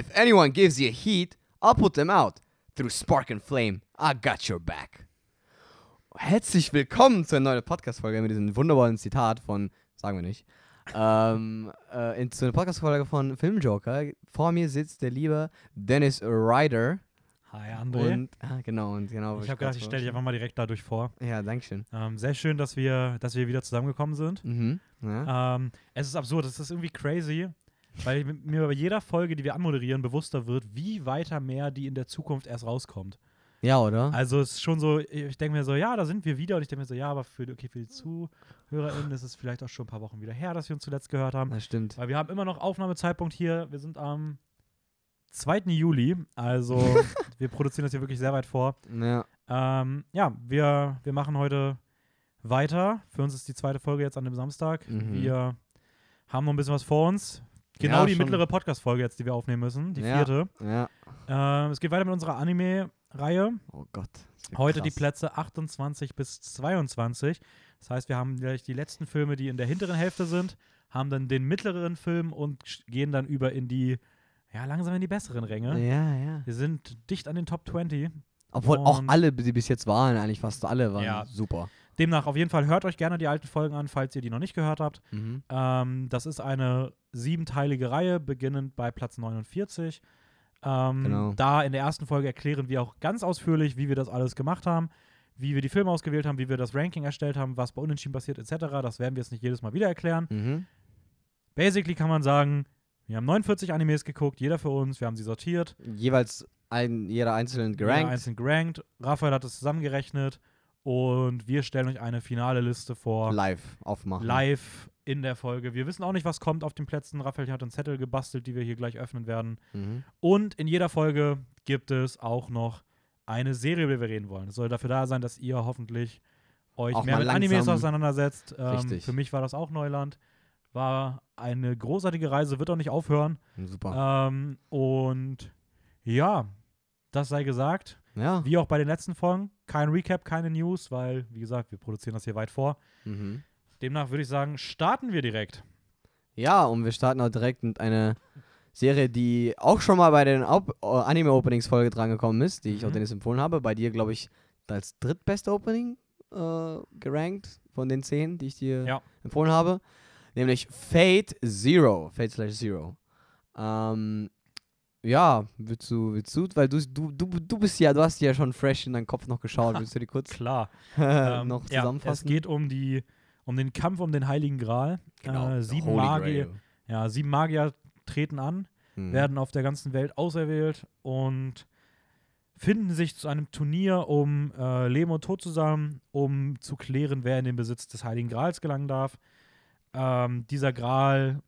If anyone gives you heat, I'll put them out. Through spark and flame, I got your back. Herzlich willkommen zu einer neuen Podcast-Folge mit diesem wunderbaren Zitat von, sagen wir nicht, ähm, äh, in, zu einer Podcast-Folge von Filmjoker. Vor mir sitzt der liebe Dennis Ryder. Hi, André. Und, ah, genau, und genau. ich habe gedacht, ich stelle dich einfach mal direkt dadurch vor. Ja, danke schön. Ähm, sehr schön, dass wir, dass wir wieder zusammengekommen sind. Mhm. Ja. Ähm, es ist absurd, es ist irgendwie crazy, weil mir bei jeder Folge, die wir anmoderieren, bewusster wird, wie weiter mehr die in der Zukunft erst rauskommt. ja, oder? Also es ist schon so, ich denke mir so, ja, da sind wir wieder. Und ich denke mir so, ja, aber für, die- okay, für die ZuhörerInnen ist es vielleicht auch schon ein paar Wochen wieder her, dass wir uns zuletzt gehört haben. Das stimmt. Weil wir haben immer noch Aufnahmezeitpunkt hier. Wir sind am 2. Juli. Also wir produzieren das hier wirklich sehr weit vor. Ja. Ähm, ja, wir, wir machen heute weiter. Für uns ist die zweite Folge jetzt an dem Samstag. Mhm. Wir haben noch ein bisschen was vor uns. Genau Ja, die schon. mittlere Podcast-Folge jetzt, die wir aufnehmen müssen. Die Ja. vierte. Ja. Ähm, es geht weiter mit unserer Anime-Reihe. Oh Gott. Heute die krass. Plätze 28 bis 22. Das heißt, wir haben gleich die letzten Filme, die in der hinteren Hälfte sind, haben dann den mittleren Film und gehen dann über in die, ja, langsam in die besseren Ränge. Ja, ja. Wir sind dicht an den Top 20. Obwohl auch alle, die bis jetzt waren, eigentlich fast alle waren Ja. super. Demnach auf jeden Fall hört euch gerne die alten Folgen an, falls ihr die noch nicht gehört habt. Mhm. Ähm, das ist eine siebenteilige Reihe, beginnend bei Platz 49. Ähm, Genau. Da in der ersten Folge erklären wir auch ganz ausführlich, wie wir das alles gemacht haben, wie wir die Filme ausgewählt haben, wie wir das Ranking erstellt haben, was bei Unentschieden passiert, etc. Das werden wir jetzt nicht jedes Mal wieder erklären. Mhm. Basically kann man sagen, wir haben 49 Animes geguckt, jeder für uns, wir haben sie sortiert, Jeweils ein, jeder einzeln jeder gerankt. einzeln gerankt. Raphael hat es zusammengerechnet und wir stellen euch eine finale Liste vor. live aufmachen. live in der Folge. Wir wissen auch nicht, was kommt auf den Plätzen. Raphael hat einen Zettel gebastelt, die wir hier gleich öffnen werden. Mhm. Und in jeder Folge gibt es auch noch eine Serie, über die wir reden wollen. Es soll dafür da sein, dass ihr hoffentlich euch Auch mehr mit Animes auseinandersetzt. Ähm, Richtig. für mich war das auch Neuland. War eine großartige Reise, wird auch nicht aufhören. Super. Ähm, und ja, das sei gesagt. Ja. Wie auch bei den letzten Folgen. Kein Recap, keine News, weil, wie gesagt, wir produzieren das hier weit vor. Mhm. Demnach würde ich sagen, starten wir direkt. Ja, und wir starten auch direkt mit einer Serie, die auch schon mal bei den äh, Anime-Openings-Folge drangekommen ist, die ich auch Mhm. Dennis empfohlen habe. Bei dir, glaube ich, als drittbeste Opening äh, gerankt von den zehn, die ich dir Ja. empfohlen habe. Nämlich Fate Zero. Fate slash Zero. Ähm, ja, willst du, willst du, weil du, du, du, du bist ja, du hast ja schon fresh in deinen Kopf noch geschaut. Willst du die kurz Klar. Ähm, noch ja, zusammenfassen? es geht um die um den Kampf um den Heiligen Gral. Genau, Äh, sieben Magier, Grail. ja, sieben Magier treten an, Mhm. werden auf der ganzen Welt auserwählt und finden sich zu einem Turnier um äh, Leben und Tod zusammen, um zu klären, wer in den Besitz des Heiligen Grals gelangen darf. Ähm, dieser Gral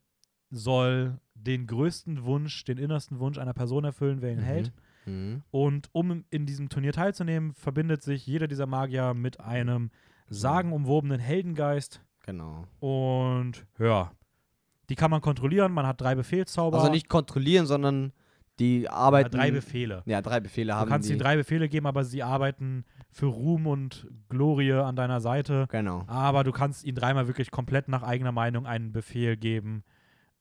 soll den größten Wunsch, den innersten Wunsch einer Person erfüllen, wer ihn Mhm. hält. Mhm. Und um in diesem Turnier teilzunehmen, verbindet sich jeder dieser Magier mit einem sagenumwobenen Heldengeist. Genau. Und ja, die kann man kontrollieren. Man hat drei Befehlszauber. Also nicht kontrollieren, sondern die ja, arbeiten. drei Befehle. Ja, drei Befehle haben Du kannst ihnen drei Befehle geben, aber sie arbeiten für Ruhm und Glorie an deiner Seite. Genau. Aber du kannst ihnen dreimal wirklich komplett nach eigener Meinung einen Befehl geben.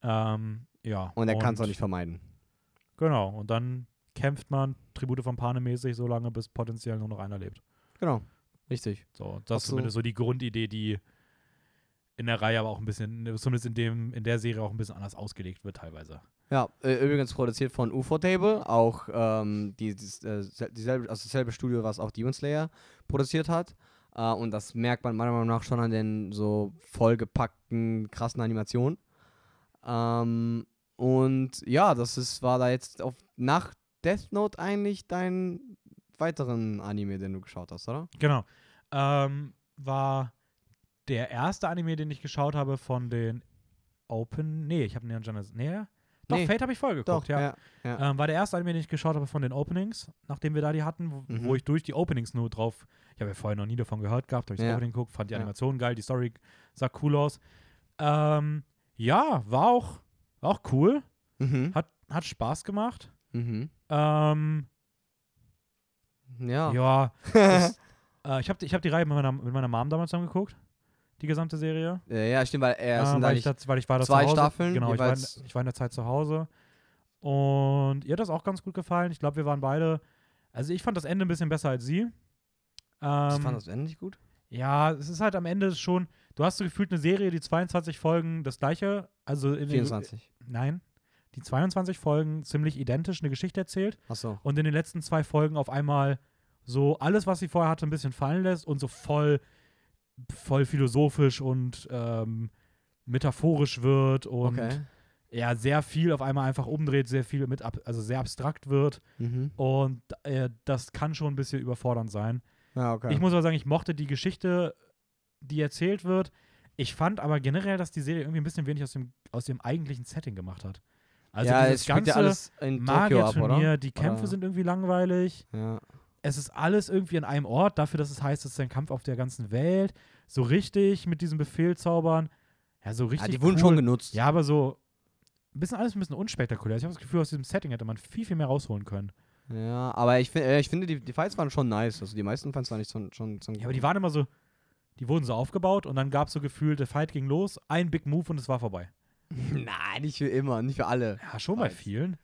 Ähm, ja. Und er kann es auch nicht vermeiden. Genau. Und dann kämpft man Tribute von Panem mäßig so lange, bis potenziell nur noch einer lebt. Genau. Richtig. So, das ist so. zumindest so die Grundidee, die in der Reihe aber auch ein bisschen, zumindest in dem, in der Serie auch ein bisschen anders ausgelegt wird teilweise. Ja, äh, übrigens produziert von UFO Table, auch ähm, die, dies- äh, sel- dieselbe, also dasselbe Studio, was auch Demon Slayer produziert hat. Äh, und das merkt man meiner Meinung nach schon an den so vollgepackten, krassen Animationen. Ähm, und ja, das ist, war da jetzt auf, nach Death Note eigentlich dein weiteren Anime, den du geschaut hast, oder? Genau. Ähm, war der erste Anime, den ich geschaut habe von den Open. Nee, ich habe Neon Genesis. Nee. Doch, Nee. Fate habe ich voll geguckt, ja. ja. ja. Ähm, war der erste Anime, den ich geschaut habe von den Openings, nachdem wir da die hatten, wo, Mhm. wo ich durch die Openings nur drauf. Ich habe ja vorher noch nie davon gehört gehabt, habe ich das Ja. Opening geguckt, fand die. Animation geil, die Story sah cool aus. Ähm, ja, war auch, war auch cool. Mhm. Hat, hat Spaß gemacht. Mhm. Ähm, Ja. ja, das, äh, ich habe ich hab die Reihe mit meiner, mit meiner Mom damals angeguckt, die gesamte Serie. Äh, ja, stimmt, weil er Äh, sind weil, da ich nicht. da, weil ich war da zwei zu Hause. Staffeln Genau, ich war, in, ich war in der Zeit zu Hause. Und ihr hat das auch ganz gut gefallen. Ich glaube, wir waren beide. Also ich fand das Ende ein bisschen besser als sie. ich Ähm, fand das Ende nicht gut. Ja, es ist halt am Ende schon. Du hast so gefühlt eine Serie, die 22 Folgen das gleiche. Also in den, 24. Nein. Die 22 Folgen ziemlich identisch eine Geschichte erzählt Achso. und in den letzten zwei Folgen auf einmal so alles, was sie vorher hatte, ein bisschen fallen lässt und so voll, voll philosophisch und ähm, metaphorisch wird und Okay. ja, sehr viel auf einmal einfach umdreht, sehr viel mit, ab, also sehr abstrakt wird Mhm. und äh, das kann schon ein bisschen überfordernd sein. Ja, okay. Ich muss aber sagen, ich mochte die Geschichte, die erzählt wird. Ich fand aber generell, dass die Serie irgendwie ein bisschen wenig aus dem, aus dem eigentlichen Setting gemacht hat. Also ja, dieses ganze ja alles in Magierturnier, die Kämpfe Oder? sind irgendwie langweilig. Ja. Es ist alles irgendwie an einem Ort, dafür, dass es heißt, es ist ein Kampf auf der ganzen Welt. So richtig mit diesem Befehlzaubern. Ja, so ja, richtig. die wurden cool. schon genutzt. Ja, aber so ein bisschen alles ein bisschen unspektakulär. Ich habe das Gefühl, aus diesem Setting hätte man viel, viel mehr rausholen können. Ja, aber ich, find, äh, ich finde, die, die Fights waren schon nice. Also die meisten Fights waren nicht so, schon, schon Ja, aber die waren immer so, die wurden so aufgebaut und dann gab es so gefühlt, der Fight ging los, ein Big Move und es war vorbei. Nein, nicht für immer, nicht für alle. Ja, schon bei Fights. vielen.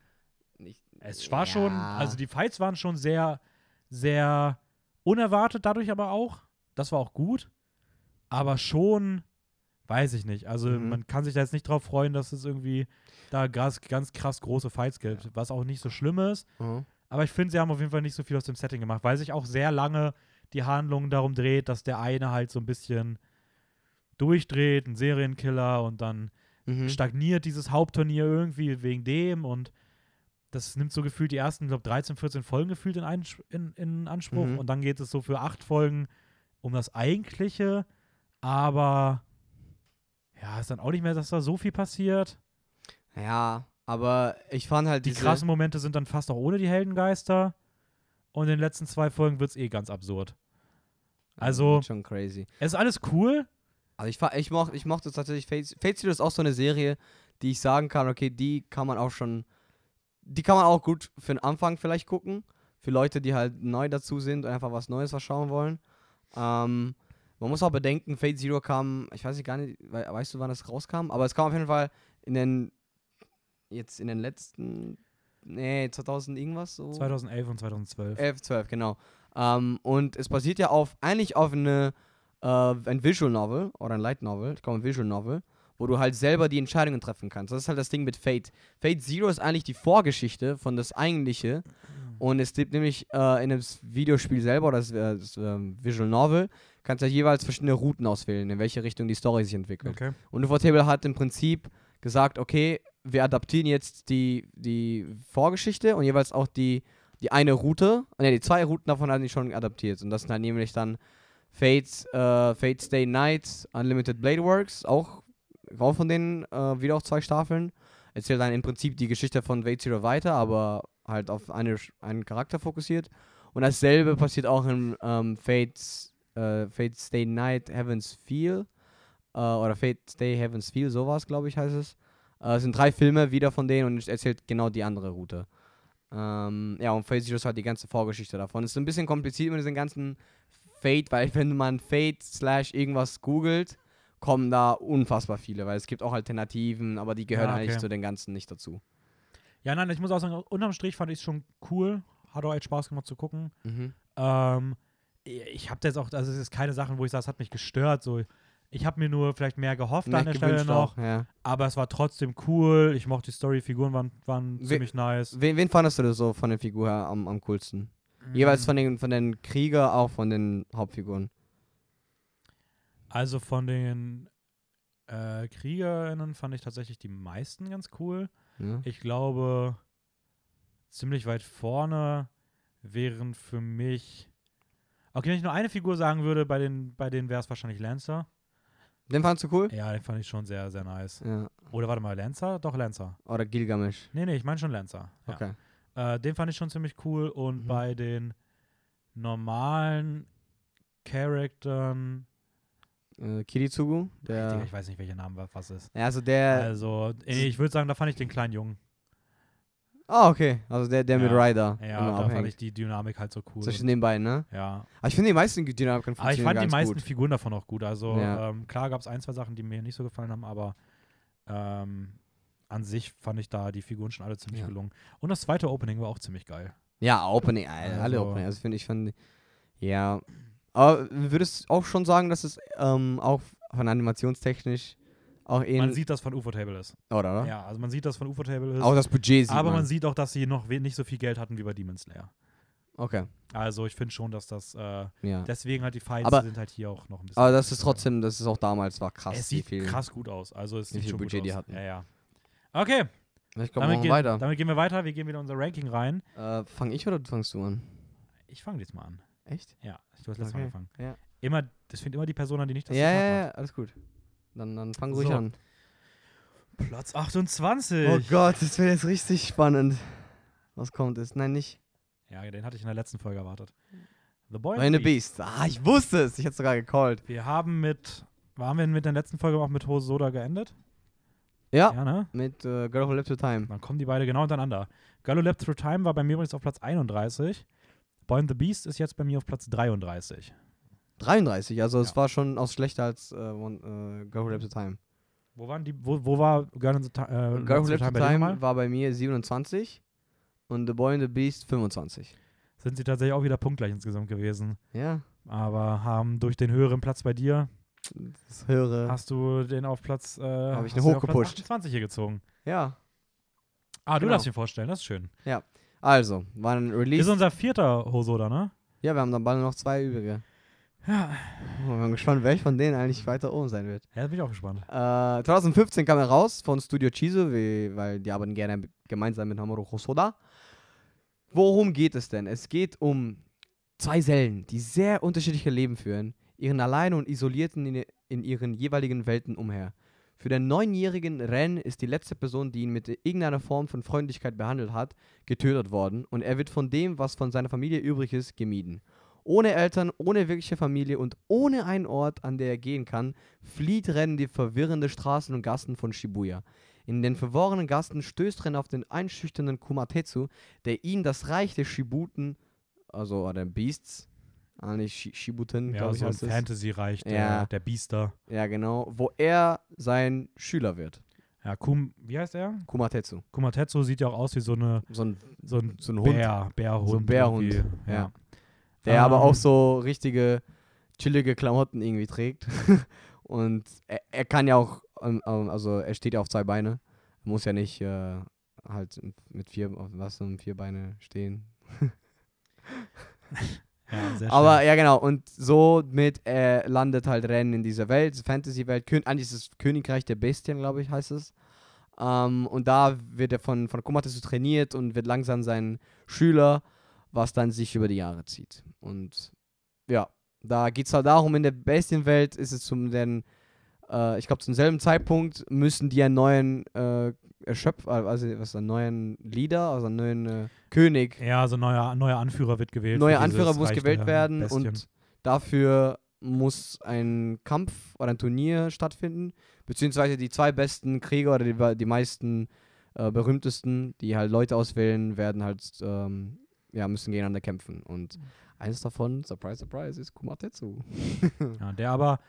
Nicht, Es war Ja. schon, also die Fights waren schon sehr, sehr unerwartet dadurch aber auch. Das war auch gut. Aber schon, weiß ich nicht. Also Mhm. man kann sich da jetzt nicht drauf freuen, dass es irgendwie da ganz, ganz krass große Fights gibt, was auch nicht so schlimm ist. Mhm. Aber ich finde, sie haben auf jeden Fall nicht so viel aus dem Setting gemacht, weil sich auch sehr lange die Handlung darum dreht, dass der eine halt so ein bisschen durchdreht, ein Serienkiller und dann Mhm. stagniert dieses Hauptturnier irgendwie wegen dem und das nimmt so gefühlt die ersten, glaube 13, 14 Folgen gefühlt in, Einsch- in, in Anspruch Mhm. und dann geht es so für acht Folgen um das Eigentliche, aber ja, ist dann auch nicht mehr, dass da so viel passiert. Ja, aber ich fand halt Die diese, krassen Momente sind dann fast auch ohne die Heldengeister und in den letzten zwei Folgen wird es eh ganz absurd. Also- schon crazy. Es ist alles cool, Also ich, ich, moch, ich mochte tatsächlich Fate, Fate Zero ist auch so eine Serie, die ich sagen kann, okay, die kann man auch schon, die kann man auch gut für den Anfang vielleicht gucken. Für Leute, die halt neu dazu sind und einfach was Neues verschauen wollen. Ähm, man muss auch bedenken, Fate Zero kam, ich weiß nicht gar nicht, we weißt du, wann es rauskam? Aber es kam auf jeden Fall in den, jetzt in den letzten, nee, 2000 irgendwas so. 2011 und 2012. 11, 12, genau. Ähm, und es basiert ja auf, eigentlich auf eine, äh, ein Visual Novel oder ein Light Novel, ich glaube ein Visual Novel, wo du halt selber die Entscheidungen treffen kannst. Das ist halt das Ding mit Fate. Fate Zero ist eigentlich die Vorgeschichte von das eigentliche und es gibt nämlich äh, in dem Videospiel selber, oder das, äh, das ähm, Visual Novel, kannst du ja jeweils verschiedene Routen auswählen, in welche Richtung die Story sich entwickelt. Okay. Und Ufotable hat im Prinzip gesagt, okay, wir adaptieren jetzt die, die Vorgeschichte und jeweils auch die, die eine Route. Ne, die zwei Routen davon haben die schon adaptiert. Und das sind halt nämlich dann Fates, äh, Fate Stay Night, Unlimited Blade Works, auch, auch von denen äh, wieder auch zwei Staffeln. Erzählt dann im Prinzip die Geschichte von Fate Zero weiter, aber halt auf eine, einen Charakter fokussiert. Und dasselbe passiert auch in ähm, Fates, äh, Fate Stay Night Heaven's Feel äh, oder Fate Stay Heaven's Feel, sowas, glaube ich, heißt es. Äh, es sind drei Filme wieder von denen und es erzählt genau die andere Route. Ähm, ja, und Fate ist halt die ganze Vorgeschichte davon. Es ist ein bisschen kompliziert mit diesen ganzen Fate, weil wenn man Fate slash irgendwas googelt, kommen da unfassbar viele, weil es gibt auch Alternativen, aber die gehören Ja, eigentlich okay. zu den ganzen nicht dazu. Ja, nein, ich muss auch sagen, unterm Strich fand ich es schon cool. Hat auch echt Spaß gemacht zu gucken. Mhm. Ähm, ich habe jetzt auch, also es ist keine Sachen, wo ich sage, es hat mich gestört. So, ich habe mir nur vielleicht mehr gehofft Mehr an der Stelle noch, auch, ja. aber es war trotzdem cool. Ich mochte die Story, Figuren waren, waren We- ziemlich nice. Wen, wen fandest du so von der Figur her am, am coolsten? Jeweils von den, von den Krieger, auch von den Hauptfiguren. Also von den äh, KriegerInnen fand ich tatsächlich die meisten ganz cool. Ja. Ich glaube, ziemlich weit vorne wären für mich. Okay, wenn ich nur eine Figur sagen würde, bei den, bei denen wäre es wahrscheinlich Lancer. Den fandst du cool? Ja, den fand ich schon sehr, sehr nice. Ja. Oder warte mal, Lancer? Doch, Lancer. Oder Gilgamesh. Nee, nee, ich meine schon Lancer. Ja. Okay. Äh, den fand ich schon ziemlich cool. Und Mhm. bei den normalen Charakteren. Äh, Kiritsugu, Digga, der. ich weiß nicht, welcher Name wa- was ist. Ja, also der. Also, ich würde sagen, da fand ich den kleinen Jungen. Ah, okay. Also der, der mit Ja. Ryder. Ja, da fand abhängt. ich die Dynamik halt so cool. Zwischen den beiden, ne? ja. Aber ich finde die meisten Dynamiken Aber ich fand die meisten gut. Figuren davon auch gut. Also Ja. ähm, klar gab es ein, zwei Sachen, die mir nicht so gefallen haben, aber ähm, an sich fand ich da die Figuren schon alle ziemlich Ja. gelungen. Und das zweite Opening war auch ziemlich geil. Ja, Opening, äh, alle Also- Opening. Also finde ich fand, ja. Aber würdest du auch schon sagen, dass es ähm, auch von animationstechnisch auch Man ähnlich, sieht, dass von UFO-Table ist. oder? oder? Ja, also man sieht, dass von UFO-Table ist. Auch das Budget sieht aber man man. sieht auch, dass sie noch nicht so viel Geld hatten wie bei Demon Slayer. Okay, Also ich finde schon, dass das äh, ja. deswegen halt die Fights Aber- sind halt hier auch noch ein bisschen. Aber das ist trotzdem, das ist auch damals war krass. es sieht krass gut aus. Also es wie sieht viel schon Budget gut die aus. hatten. Ja, ja. Okay, damit, machen gehen- weiter. damit gehen wir weiter. Wir gehen wieder in unser Ranking rein. Äh, fang ich oder fangst du an? Ich fange jetzt mal an. Echt? Ja, du hast letztes Mal Okay, angefangen. ja. Immer, das fängt immer die Person an, die nicht das Ja, ja, ja, alles gut. Dann, dann fang ruhig So. an. Platz 28. Oh Gott, das wird jetzt richtig spannend. Was kommt jetzt? Nein, nicht. Ja, den hatte ich in der letzten Folge erwartet. The Boy Meine Beast. Ah, ich wusste es. Ich hätte sogar gecallt. Wir haben mit, waren wir mit der letzten Folge auch mit Hosoda geendet? Ja, Ja, ne? mit äh, Girl Who Lived Through Time. Dann kommen die beide genau hintereinander. Girl Who Leapt Through Time war bei mir übrigens auf Platz 31. Boy and the Beast ist jetzt bei mir auf Platz 33. 33, also es Ja. war schon auch schlechter als äh, one, äh, Girl Who Lived Through Time. Wo waren die, wo, wo war Girl the äh, Girl Who bei dir Time nochmal? war bei mir 27 und The Boy and the Beast 25. Sind sie tatsächlich auch wieder punktgleich insgesamt gewesen. Ja, Aber haben durch den höheren Platz bei dir, das höre. hast du den auf Platz, äh, Hab ich du den hochgepusht. 28 hier gezogen. Ja, Ah, du Genau. darfst ihn vorstellen, das ist schön. also, war ein Release. Ist unser vierter Hosoda, ne? ja, wir haben dann bald noch zwei übrige. Ja. Ich bin gespannt, welch von denen eigentlich weiter oben sein wird. Ja, bin ich auch gespannt. Äh, 2015 kam er raus von Studio Chizu, weil die arbeiten gerne gemeinsam mit Mamoru Hosoda. Worum geht es denn? Es geht um zwei Seelen, die sehr unterschiedliche Leben führen, ihren alleine und isolierten in, in ihren jeweiligen Welten umher. Für den neunjährigen Ren ist die letzte Person, die ihn mit irgendeiner Form von Freundlichkeit behandelt hat, getötet worden und er wird von dem, was von seiner Familie übrig ist, gemieden. Ohne Eltern, ohne wirkliche Familie und ohne einen Ort, an der er gehen kann, flieht Ren die verwirrende Straßen und Gassen von Shibuya. In den verworrenen Gassen stößt Ren auf den einschüchternden Kumatetsu, der ihn das Reich der Shibuten, also oder Beasts, eigentlich Shi- Shibuten, Ja, glaube ich, heißt. Fantasy-Reich der, Ja. der Biester. Ja, genau, wo er sein Schüler wird. Ja, Kum, wie heißt er? Kumatetsu. Kumatetsu sieht ja auch aus wie so, eine, So ein, so ein, so ein Hund. Bär, Bärhund. So ein Bärhund, irgendwie. ja. Der aber Ähm, auch so richtige chillige Klamotten irgendwie trägt. Und er, er kann ja auch, ähm, ähm, also er steht ja auf zwei Beine. Er muss ja nicht äh, halt mit vier, was um vier Beine stehen. Ja, Aber ja, genau. Und so mit äh, landet halt Ren in dieser Welt, Fantasy-Welt. Kön eigentlich ist es Königreich der Bestien, glaube ich, heißt es. Ähm, und da wird er von, von Kumatesu trainiert und wird langsam sein Schüler, was dann sich über die Jahre zieht. Und ja, da geht es halt darum, in der Bestienwelt ist es zum den, äh, ich glaube, zum selben Zeitpunkt müssen die einen neuen äh, Erschöpf, also was einen neuen Leader, also einen neuen äh, König ja, so ein neuer, neuer Anführer wird gewählt. neuer Anführer muss gewählt werden Bestien. und dafür muss ein Kampf oder ein Turnier stattfinden, beziehungsweise die zwei besten Krieger oder die, die meisten äh, berühmtesten, die halt Leute auswählen, werden halt, ähm, ja, müssen gegeneinander kämpfen. Und eines davon, surprise, surprise, ist Kumatetsu. Ja, der aber,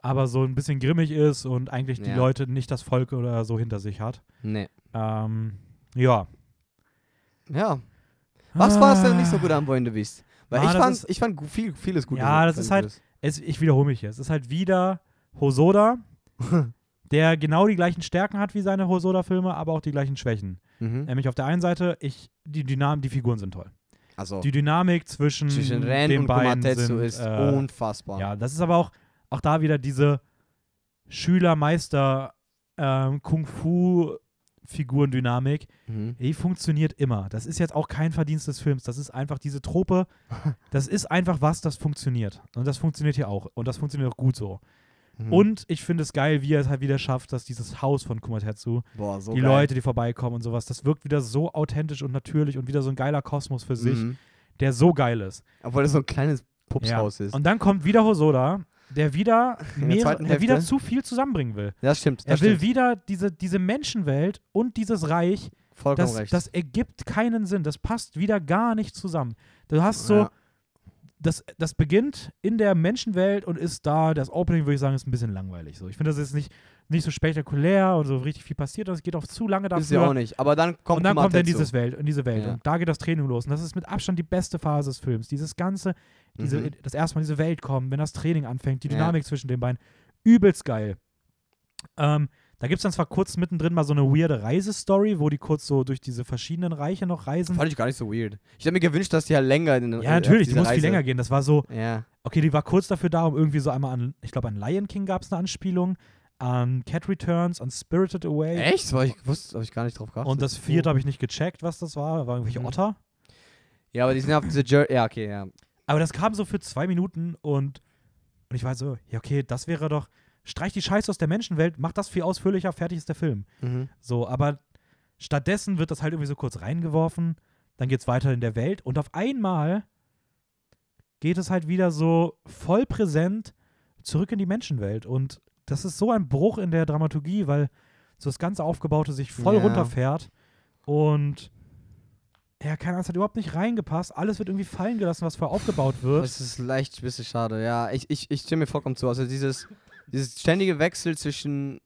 aber so ein bisschen grimmig ist und eigentlich die Ja. Leute nicht das Volk oder so hinter sich hat. Nee. Ähm, ja. Ja. Was war es denn nicht so Ah. gut an Boy Beast? Weil Ah, ich fand, ist- ich fand viel, vieles gut. Ja, das ist halt- Es, ich wiederhole mich jetzt. Es ist halt wieder Hosoda, der genau die gleichen Stärken hat wie seine Hosoda-Filme, aber auch die gleichen Schwächen. mhm. Nämlich auf der einen Seite, ich, die Dynam die Figuren sind toll. Also, Die Dynamik zwischen, zwischen Ren den und beiden sind, ist äh, unfassbar. Ja, das ist aber auch, auch da wieder diese Schüler-Meister ähm, Mhm. die funktioniert immer. Das ist jetzt auch kein Verdienst des Films. Das ist einfach diese Trope. Das ist einfach was, das funktioniert. Und das funktioniert hier auch. Und das funktioniert auch gut so. Mhm. Und ich finde es geil, wie er es halt wieder schafft, dass dieses Haus von Kumatetsu, Boah, so die geil. Leute, die vorbeikommen und sowas, das wirkt wieder so authentisch und natürlich und wieder so ein geiler Kosmos für sich, Mhm. der so geil ist. Obwohl das so ein kleines Pupshaus ist. Und dann kommt wieder Hosoda, der wieder, In der wieder zu viel zusammenbringen will. das stimmt. Er Das will stimmt. wieder diese, diese Menschenwelt und dieses Reich, Vollkommen das, recht. das ergibt keinen Sinn. Das passt wieder gar nicht zusammen. Du hast so, Ja. Das, das beginnt in der Menschenwelt und ist da, das Opening würde ich sagen, ist ein bisschen langweilig. So. Ich finde, das ist nicht nicht so spektakulär und so richtig viel passiert. Das geht auch zu lange dafür. Ist ja auch nicht. Aber dann kommt und dann kommt in Kumatetsu. dieses Welt, in diese Welt. Ja. Und da geht das Training los. Und das ist mit Abstand die beste Phase des Films. Dieses ganze, diese, Mhm. das erste Mal in diese Welt kommen, wenn das Training anfängt, die Ja. Dynamik zwischen den beiden. Übelst geil. Ähm, da gibt es dann zwar kurz mittendrin mal so eine weirde Reisestory, wo die kurz so durch diese verschiedenen Reiche noch reisen. Fand ich gar nicht so weird. Ich hätte mir gewünscht, dass die halt länger in Ja, natürlich, die muss viel Reise. länger gehen. Das war so, Ja. okay, die war kurz dafür da, um irgendwie so einmal an, ich glaube, an Lion King gab es eine Anspielung, an Cat Returns, an Spirited Away. Echt? Das war ich wusste, habe ich gar nicht drauf geachtet. Und das vierte habe ich nicht gecheckt, was das war. War irgendwelche Mhm. Otter. Ja, aber die sind auf diese Jer Ja, okay, ja. Aber das kam so für zwei Minuten und, und ich war so, ja, okay, das wäre doch, streich die Scheiße aus der Menschenwelt, mach das viel ausführlicher, fertig ist der Film. Mhm. So, aber stattdessen wird das halt irgendwie so kurz reingeworfen, dann geht's weiter in der Welt und auf einmal geht es halt wieder so voll präsent zurück in die Menschenwelt und das ist so ein Bruch in der Dramaturgie, weil so das ganze Aufgebaute sich voll Ja. runterfährt und ja, keine Ahnung, es hat überhaupt nicht reingepasst. Alles wird irgendwie fallen gelassen, was vorher aufgebaut wird. Das ist leicht ein bisschen schade. Ja, ich, ich, ich stimme mir vollkommen zu. Also dieses, dieses ständige Wechsel zwischen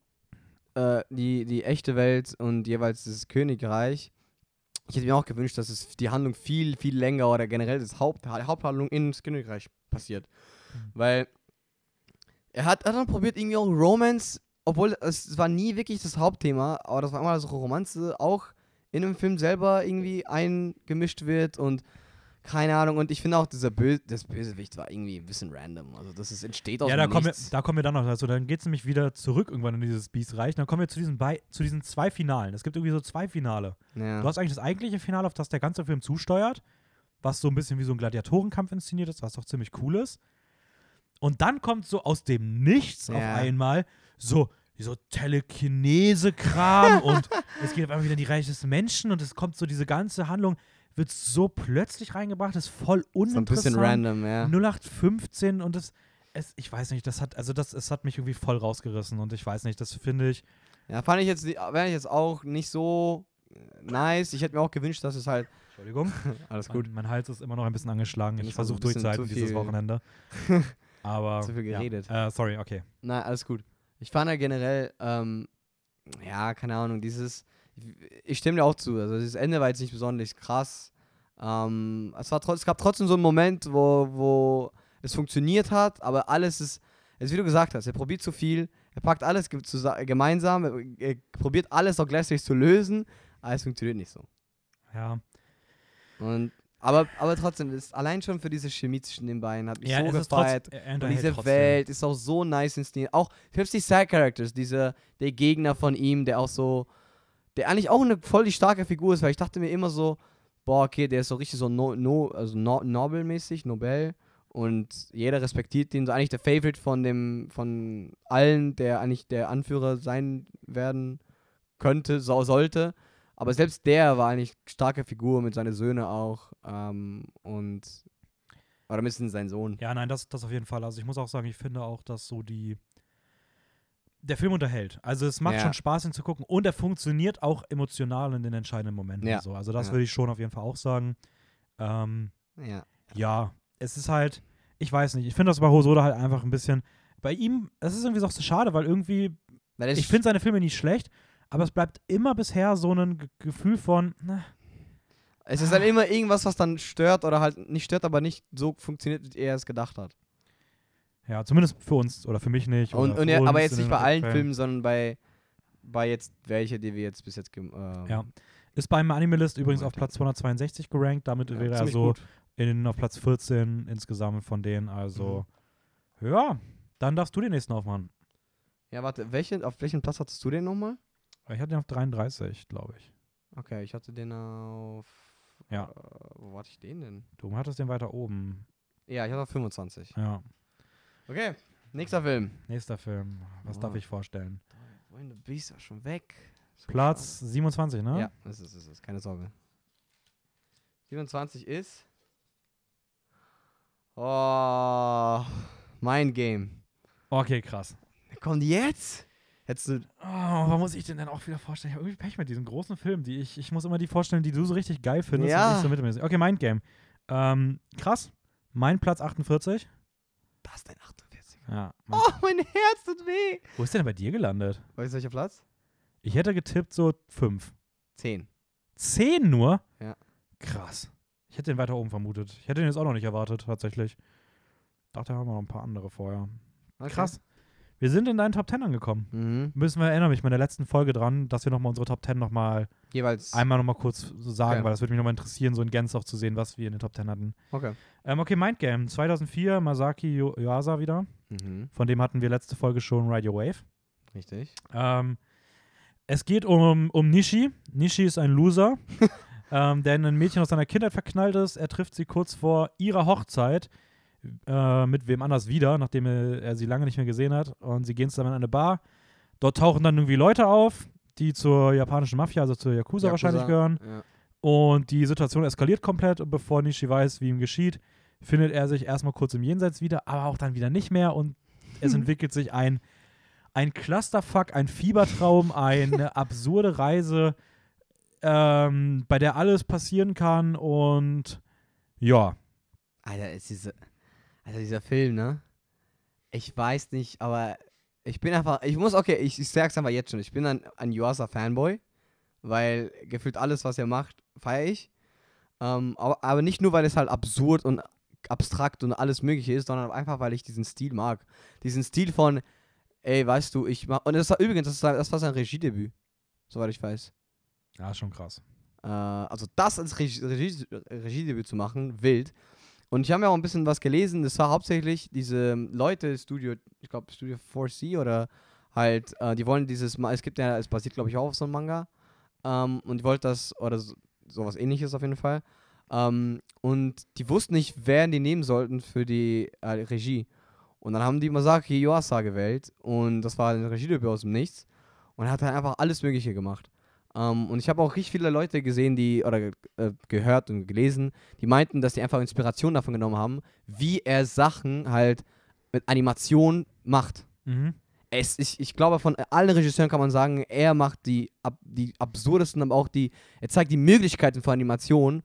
äh, die, die echte Welt und jeweils das Königreich. Ich hätte mir auch gewünscht, dass es die Handlung viel, viel länger oder generell das Haupt, die Haupthandlung ins Königreich passiert. Mhm. Weil er hat, hat dann probiert, irgendwie auch Romance, obwohl es, es war nie wirklich das Hauptthema, aber das war immer so Romanze auch in dem Film selber irgendwie eingemischt wird und keine Ahnung. Und ich finde auch, dieser Bö das Bösewicht war irgendwie ein bisschen random. Also das ist, entsteht aus Ja, da dem kommen, wir, da kommen wir dann noch dazu. Dann geht es nämlich wieder zurück irgendwann in dieses Beastreich. Dann kommen wir zu diesen, zu diesen zwei Finalen. Es gibt irgendwie so zwei Finale. ja. Du hast eigentlich das eigentliche Finale, auf das der ganze Film zusteuert, was so ein bisschen wie so ein Gladiatorenkampf inszeniert ist, was doch ziemlich cool ist. Und dann kommt so aus dem Nichts auf Ja. einmal so, so Telekinese-Kram und es geht auf einmal wieder in die Reich des Menschen und es kommt so diese ganze Handlung, wird so plötzlich reingebracht, ist voll so ein uninteressant. bisschen random, ja. 0815 und das, es, ich weiß nicht, das hat, also das, es hat mich irgendwie voll rausgerissen und ich weiß nicht, das finde ich, Ja, fand ich jetzt, wäre ich jetzt auch nicht so äh, nice. Ich hätte mir auch gewünscht, dass es halt. Entschuldigung, Alles Mein, mein Hals ist immer noch ein bisschen angeschlagen. Ich versuche durchzuhalten zu dieses Wochenende. Aber. Zu viel geredet. Ja. Äh, sorry, okay. Nein, alles gut. Ich fand ja generell, ähm, ja, keine Ahnung, dieses. Ich stimme dir auch zu. Also, dieses Ende war jetzt nicht besonders krass. Ähm, es, war es gab trotzdem so einen Moment, wo, wo es funktioniert hat, aber alles ist. Ist wie du gesagt hast, er probiert zu viel, er packt alles gemeinsam, er, er probiert alles auch gleichzeitig zu lösen, aber es funktioniert nicht so. Ja. Und, aber, aber trotzdem, ist allein schon für diese Chemie zwischen den beiden hat mich ja, so gefeiert. trotz, er Und diese trotzdem. Welt ist auch so nice inszeniert. Auch selbst die Side-Characters, dieser, der Gegner von ihm, der auch so, der eigentlich auch eine voll die starke Figur ist, weil ich dachte mir immer so, boah, okay, der ist so richtig so no, no, also no, Nobel-mäßig, Nobel. Und jeder respektiert den, so eigentlich der Favorite von dem, von allen, der eigentlich der Anführer sein werden könnte, so, sollte. Aber selbst der war eigentlich starke Figur mit seinen Söhnen auch. Ähm, und oder mindestens sein Sohn. Ja, nein, das, das auf jeden Fall. Also ich muss auch sagen, ich finde auch, dass so die. Der Film unterhält. Also es macht Ja. schon Spaß, ihn zu gucken. Und er funktioniert auch emotional in den entscheidenden Momenten. Ja. So. Also das Ja. würde ich schon auf jeden Fall auch sagen. Ähm, Ja. ja, es ist halt, ich weiß nicht, ich finde das bei Hosoda halt einfach ein bisschen, bei ihm, es ist irgendwie so so schade, weil irgendwie, Weil ich finde seine Filme nicht schlecht, aber es bleibt immer bisher so ein Ge- Gefühl von, na, Es ist dann immer irgendwas, was dann stört oder halt nicht stört, aber nicht so funktioniert, wie er es gedacht hat. Ja, zumindest für uns oder für mich nicht. Und, und uns aber jetzt nicht bei allen Fällen. Filmen, sondern bei, bei jetzt welche, die wir jetzt bis jetzt ähm, Ja. Ist beim Animalist übrigens auf. Platz 262 gerankt, damit ja, wäre er so gut. in, auf Platz 14 insgesamt von denen, also, Mhm. ja, dann darfst du den nächsten aufmachen. Ja, warte, welche, auf welchen Platz hattest du den nochmal? Ich hatte den auf 33, glaube ich. Okay, ich hatte den auf. Ja. Äh, wo hatte ich den denn? Du hattest den weiter oben. Ja, ich hatte auf 25. Ja. Okay, nächster Film. Nächster Film. Was Oh. darf ich vorstellen? Du bist ja schon weg. So Platz 27, schade. ne? Ja, das ist es, keine Sorge. 27 ist. Oh, mein Game. Okay, krass. Kommt jetzt? Hättest du. Oh, was muss ich denn denn auch wieder vorstellen? Ich habe irgendwie Pech mit diesen großen Filmen. Die ich, ich muss immer die vorstellen, die du so richtig geil findest. Ja. Und ich so mittelmäßig. Okay, Mind Game. Ähm, krass. Mein Platz 48. Das ist dein 48er. Ja. Man, Oh, mein Herz tut weh. Wo ist der denn bei dir gelandet? Weißt du, welcher Platz? Ich hätte getippt so fünf. Zehn. Zehn nur? Ja. Krass. Ich hätte den weiter oben vermutet. Ich hätte den jetzt auch noch nicht erwartet, tatsächlich. Dachte, da haben wir noch ein paar andere vorher. Okay. Krass. Wir sind in deinen Top 10 angekommen. Mhm. Müssen wir erinnern mich bei der letzten Folge dran, dass wir nochmal unsere Top 10 nochmal Jeweils. einmal nochmal kurz so sagen, Okay. weil das würde mich nochmal interessieren, so in Gänze auch zu sehen, was wir in den Top 10 hatten. Okay. Ähm, okay, Mindgame. 2004, Masaki Yo- Yuasa wieder. Mhm. Von dem hatten wir letzte Folge schon Radio Wave. Richtig. Ähm, es geht um, um Nishi. Nishi ist ein Loser, ähm, der in ein Mädchen aus seiner Kindheit verknallt ist. Er trifft sie kurz vor ihrer Hochzeit äh, mit wem anders wieder, nachdem er, er sie lange nicht mehr gesehen hat. Und sie gehen zusammen in eine Bar. Dort tauchen dann irgendwie Leute auf, die zur japanischen Mafia, also zur Yakuza, wahrscheinlich gehören. Ja. Und die Situation eskaliert komplett. Und bevor Nishi weiß, wie ihm geschieht, findet er sich erstmal kurz im Jenseits wieder, aber auch dann wieder nicht mehr. Und es entwickelt sich ein, ein Clusterfuck, ein Fiebertraum, eine absurde Reise, ähm, bei der alles passieren kann. Und ja, Alter, ist diese, Alter, dieser Film, ne? Ich weiß nicht, aber ich bin einfach, ich muss, okay, ich, ich sag's einfach jetzt schon, ich bin ein, ein Yuasa-Fanboy, weil gefühlt alles, was er macht, feiere ich. Ähm, aber, aber nicht nur, weil es halt absurd und abstrakt und alles mögliche ist, sondern einfach, weil ich diesen Stil mag. Diesen Stil von, ey, weißt du, ich mach, und das war übrigens, das war, das war sein Regiedebüt, soweit ich weiß. ja, schon krass. Äh, also das als Regie, Regie, Regiedebüt zu machen, wild. Und ich habe ja auch ein bisschen was gelesen. Das war hauptsächlich diese Leute, Studio, ich glaube Studio 4C oder halt, äh, die wollen dieses, Ma- es gibt ja, es basiert glaube ich auch auf so einem Manga. Ähm, und die wollten das, oder so, sowas ähnliches auf jeden Fall. Ähm, und die wussten nicht, wer die nehmen sollten für die äh, Regie. Und dann haben die Masaki Yuasa gewählt. Und das war ein Regiedebüt aus dem Nichts. Und er hat dann einfach alles Mögliche gemacht. Ähm, und ich habe auch richtig viele Leute gesehen, die, oder äh, gehört und gelesen, die meinten, dass die einfach Inspiration davon genommen haben, wie er Sachen halt mit Animation macht. Mhm. Es, ich, ich glaube, von allen Regisseuren kann man sagen, er macht die, ab, die absurdesten, aber auch die, er zeigt die Möglichkeiten von Animation,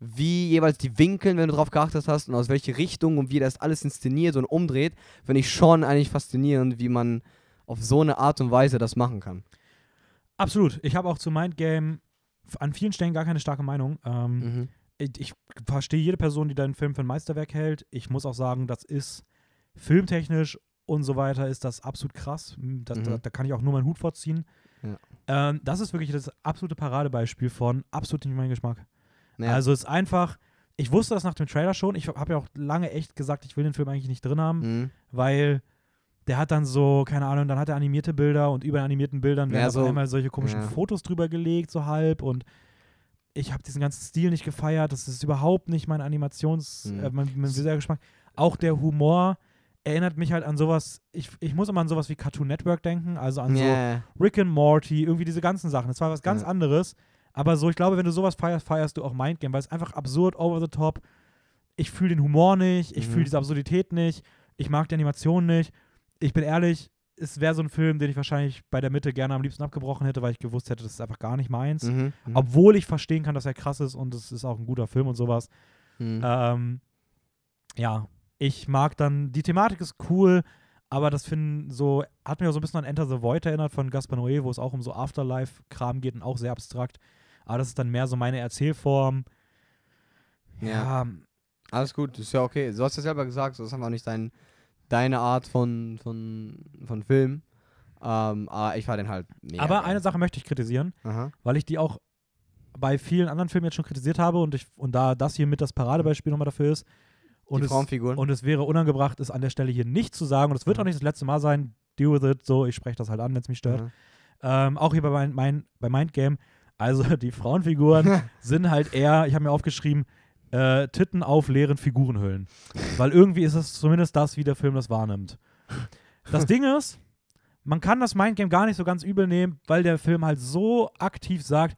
wie jeweils die Winkel, wenn du drauf geachtet hast und aus welche Richtung und wie das alles inszeniert und umdreht, finde ich schon eigentlich faszinierend, wie man auf so eine Art und Weise das machen kann. Absolut. Ich habe auch zu Mindgame an vielen Stellen gar keine starke Meinung. Ähm, Mhm. ich, ich verstehe jede Person, die deinen Film für ein Meisterwerk hält. Ich muss auch sagen, das ist filmtechnisch und so weiter ist das absolut krass. Das, Mhm. da, da kann ich auch nur meinen Hut vorziehen. Ja. Ähm, das ist wirklich das absolute Paradebeispiel von absolut nicht mein Geschmack. Ja. Also es ist einfach, ich wusste das nach dem Trailer schon. Ich habe ja auch lange echt gesagt, ich will den Film eigentlich nicht drin haben, Mhm. weil der hat dann so, keine Ahnung, dann hat er animierte Bilder und über den animierten Bildern werden Ja, auf so- einmal solche komischen ja. Fotos drüber gelegt, so halb und ich habe diesen ganzen Stil nicht gefeiert. Das ist überhaupt nicht mein Animations-, Mhm. äh, mein, mein visueller Geschmack. Auch der Humor erinnert mich halt an sowas, ich, ich muss immer an sowas wie Cartoon Network denken, also an so Ja. Rick and Morty, irgendwie diese ganzen Sachen. Das war was ganz Ja. anderes. Aber so, ich glaube, wenn du sowas feierst, feierst du auch Mindgame, weil es einfach absurd, over the top. Ich fühle den Humor nicht, ich Mhm. fühle diese Absurdität nicht, ich mag die Animation nicht. Ich bin ehrlich, es wäre so ein Film, den ich wahrscheinlich bei der Mitte gerne am liebsten abgebrochen hätte, weil ich gewusst hätte, das ist einfach gar nicht meins. Mhm. Mhm. Obwohl ich verstehen kann, dass er krass ist und es ist auch ein guter Film und sowas. Mhm. Ähm, ja, ich mag dann, die Thematik ist cool, aber das finden so, hat mich auch so ein bisschen an Enter the Void erinnert von Gaspar Noé, wo es auch um so Afterlife-Kram geht und auch sehr abstrakt. Aber das ist dann mehr so meine Erzählform. Ja. Alles gut, ist ja okay. Du hast ja selber gesagt, so, das ist einfach nicht dein, deine Art von, von, von Film. Ähm, aber ich war den halt mega. aber geil. eine Sache möchte ich kritisieren, Aha. weil ich die auch bei vielen anderen Filmen jetzt schon kritisiert habe und, ich, und da das hier mit das Paradebeispiel nochmal dafür ist. Und Die es, Frauenfiguren. Und es wäre unangebracht, es an der Stelle hier nicht zu sagen. Und es wird auch nicht das letzte Mal sein. Deal with it. So, ich spreche das halt an, wenn es mich stört. Aha. Ähm, auch hier bei, mein, mein, bei Mindgame. Also die Frauenfiguren sind halt eher, ich habe mir aufgeschrieben, äh, Titten auf leeren Figurenhüllen. Weil irgendwie ist es zumindest das, wie der Film das wahrnimmt. Das Ding ist, man kann das Mindgame gar nicht so ganz übel nehmen, weil der Film halt so aktiv sagt,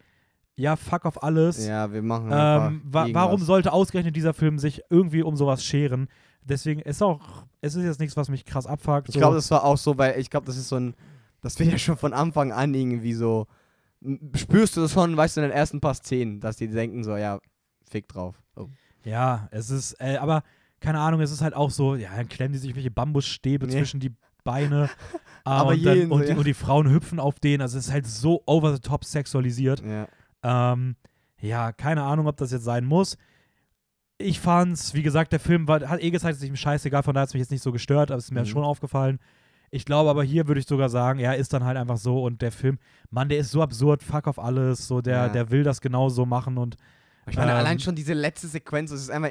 ja, fuck auf alles. Ja, wir machen Ähm, wa irgendwas. warum sollte ausgerechnet dieser Film sich irgendwie um sowas scheren? Deswegen ist auch, es ist jetzt nichts, was mich krass abfuckt. Ich so. glaube, das war auch so, weil ich glaube, das ist so ein, das wird ja schon von Anfang an irgendwie so, spürst du das schon, weißt du, in den ersten paar Szenen, dass die denken so, ja, fick drauf. So. Ja, es ist, äh, aber keine Ahnung, es ist halt auch so, ja, dann klemmen die sich welche Bambusstäbe Nee. zwischen die Beine. ah, Aber und, dann, jeden so, und, die, ja. und die Frauen hüpfen auf den. Also es ist halt so over the top sexualisiert. Ja. Ähm, ja, keine Ahnung, ob das jetzt sein muss. Ich fand's, wie gesagt, der Film war, hat eh gezeigt, dass ich ihm scheißegal, von daher hat es mich jetzt nicht so gestört, aber es ist mir Mhm. schon aufgefallen. Ich glaube aber hier würde ich sogar sagen, er ist dann halt einfach so und der Film, Mann, der ist so absurd, fuck auf alles, so der, Ja. der will das genau so machen und Ich meine, Ähm, allein schon diese letzte Sequenz, es ist einfach.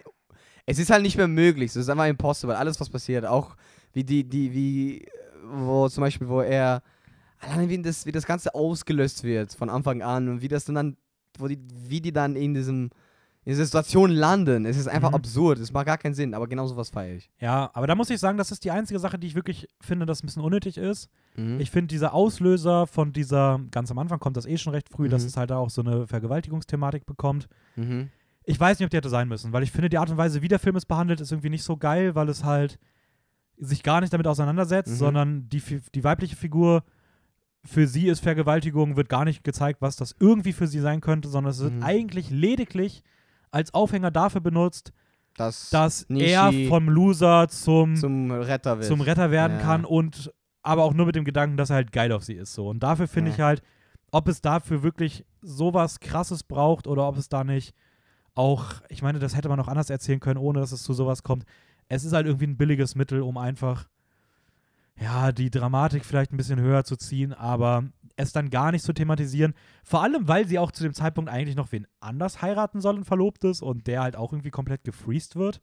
Es ist halt nicht mehr möglich. Es ist einfach impossible. Alles, was passiert. Auch wie die, die, wie, wo zum Beispiel, wo er. Allein wie das, wie das Ganze ausgelöst wird von Anfang an und wie das dann, wo die, wie die dann in diesem, in dieser Situation landen. Es ist einfach Mhm. absurd. Es macht gar keinen Sinn, aber genau sowas feiere ich. ja, aber da muss ich sagen, das ist die einzige Sache, die ich wirklich finde, dass ein bisschen unnötig ist. Mhm. Ich finde, dieser Auslöser von dieser, ganz am Anfang kommt das eh schon recht früh, dass Mhm. es halt auch so eine Vergewaltigungsthematik bekommt. mhm. Ich weiß nicht, ob die hätte sein müssen, weil ich finde, die Art und Weise, wie der Film es behandelt, ist irgendwie nicht so geil, weil es halt sich gar nicht damit auseinandersetzt, Mhm. sondern die, die weibliche Figur, für sie ist Vergewaltigung, wird gar nicht gezeigt, was das irgendwie für sie sein könnte, sondern es wird Mhm. eigentlich lediglich als Aufhänger dafür benutzt, Das dass Nishi er vom Loser zum, zum Retter zum Retter werden Ja. kann und aber auch nur mit dem Gedanken, dass er halt geil auf sie ist. So. Und dafür finde Ja. ich halt, ob es dafür wirklich sowas krasses braucht oder ob es da nicht auch, ich meine, das hätte man auch anders erzählen können, ohne dass es zu sowas kommt. Es ist halt irgendwie ein billiges Mittel, um einfach, ja, die Dramatik vielleicht ein bisschen höher zu ziehen, aber es dann gar nicht zu thematisieren. Vor allem, weil sie auch zu dem Zeitpunkt eigentlich noch wen anders heiraten soll und verlobt ist und der halt auch irgendwie komplett gefreezed wird.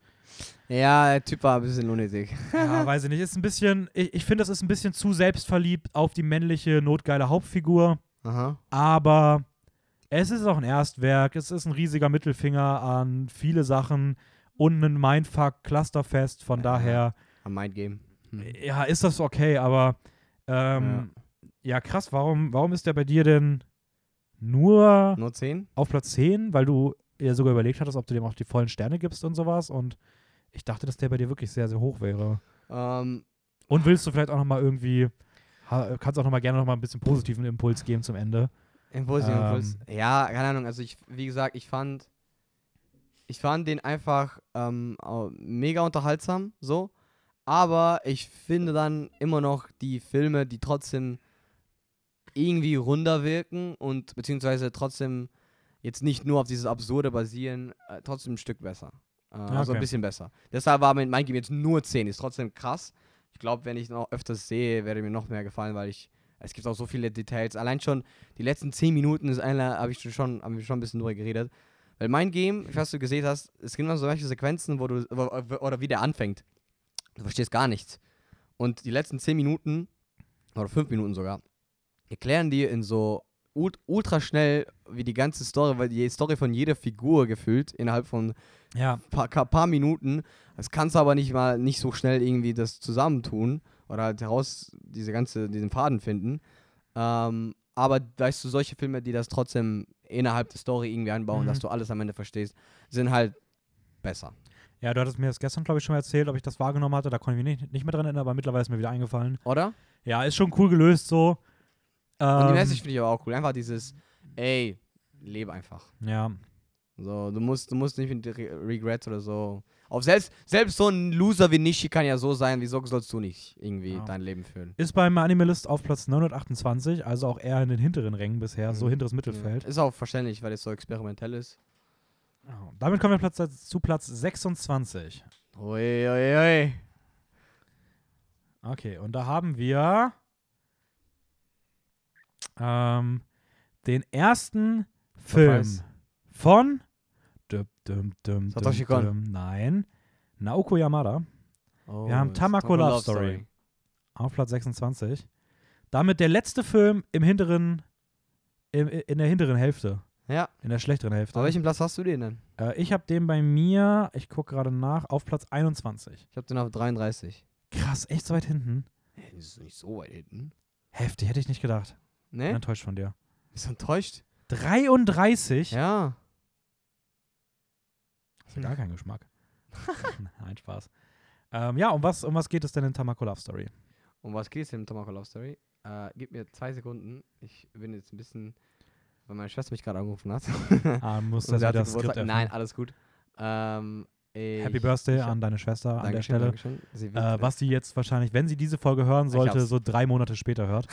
Ja, der Typ war ein bisschen unnötig. Ja, weiß ich nicht. Ist ein bisschen, ich, ich finde, das ist ein bisschen zu selbstverliebt auf die männliche, notgeile Hauptfigur. Aha. Aber es ist auch ein Erstwerk. Es ist ein riesiger Mittelfinger an viele Sachen und ein Mindfuck-Clusterfest. Von Ja. daher, Am Mindgame. Hm. ja, ist das okay. Aber ähm, ja. Krass. Warum, warum ist der bei dir denn nur Nur 10? auf Platz 10? Weil du ja sogar überlegt hattest, ob du dem auch die vollen Sterne gibst und sowas. Und ich dachte, dass der bei dir wirklich sehr, sehr hoch wäre. Ähm, Und willst du vielleicht auch nochmal irgendwie, kannst auch nochmal gerne nochmal ein bisschen positiven Impuls geben zum Ende? Impuls, Ähm. Impuls. Ja, keine Ahnung. Also ich, wie gesagt, ich fand, ich fand den einfach ähm, mega unterhaltsam, so. Aber ich finde dann immer noch die Filme, die trotzdem irgendwie runder wirken und beziehungsweise trotzdem jetzt nicht nur auf dieses Absurde basieren, äh, trotzdem ein Stück besser. Äh, Also okay. ein bisschen besser. Deshalb war mein, mein Game jetzt nur 10. Ist trotzdem krass. Ich glaube, wenn ich auch öfters sehe, werde mir noch mehr gefallen, weil ich. Es gibt auch so viele Details. Allein schon die letzten 10 Minuten ist einer, habe ich schon, haben wir schon ein bisschen drüber geredet. Weil mein Game, ich weiß, was du gesehen hast, es gibt immer so solche Sequenzen, wo du, oder wie der anfängt. Du verstehst gar nichts. Und die letzten 10 Minuten, oder 5 Minuten sogar, erklären die in so ult ultra schnell, wie die ganze Story, weil die Story von jeder Figur gefühlt innerhalb von Ja, paar, paar Minuten. Das kannst du aber nicht mal nicht so schnell irgendwie das zusammentun oder halt heraus diese ganze, diesen Faden finden. Ähm, aber weißt du, solche Filme, die das trotzdem innerhalb der Story irgendwie einbauen, Mhm. dass du alles am Ende verstehst, sind halt besser. ja, du hattest mir das gestern, glaube ich, schon mal erzählt, ob ich das wahrgenommen hatte. Da konnte ich mich nicht, nicht mehr dran erinnern, aber mittlerweile ist mir wieder eingefallen. Oder? Ja, ist schon cool gelöst so. Und Ähm, die Message finde ich aber auch cool. Einfach dieses, ey, lebe einfach. Ja, So, du musst, du musst nicht mit Re Regrets oder so. Auf selbst, selbst so ein Loser wie Nishi kann ja so sein, wieso sollst du nicht irgendwie Ja. dein Leben führen? ist beim Animalist auf Platz 928, also auch eher in den hinteren Rängen bisher, so Mhm. hinteres Mittelfeld. Ja. Ist auch verständlich, weil es so experimentell ist. Ja. Damit kommen wir Platz, zu Platz 26. Ui, ui, ui. Okay, und da haben wir ähm, den ersten Film von dum, dum, dum, Satoshi Kon. Nein, Naoko Yamada Oh, Wir haben Tamako Love Story. auf Platz 26. Damit der letzte Film im hinteren, im, in der hinteren Hälfte, Ja, in der schlechteren Hälfte. aber welchen Platz hast du den denn? Äh, ich habe den bei mir, ich gucke gerade nach, auf Platz 21. Ich habe den auf 33. Krass, echt so weit hinten? Hey, das ist nicht so weit hinten. Heftig, hätte ich nicht gedacht. Bin Ne? enttäuscht von dir. Bist du enttäuscht? 33? Ja. Hast du gar keinen Geschmack. Nein, Spaß. Ähm, ja, um was, um was geht es denn in Tamako Love Story? Um was geht es denn in Tomahawk Love Story? Äh, gib mir zwei Sekunden. Ich bin jetzt ein bisschen, weil meine Schwester mich gerade angerufen hat. Ah, muss das wieder das Skript. Nein, alles gut. Ähm, Ich, Happy Birthday ich an deine Schwester an der Stelle. Dankeschön. Sie Äh, was sie jetzt wahrscheinlich, wenn sie diese Folge hören sollte, so drei Monate später hört.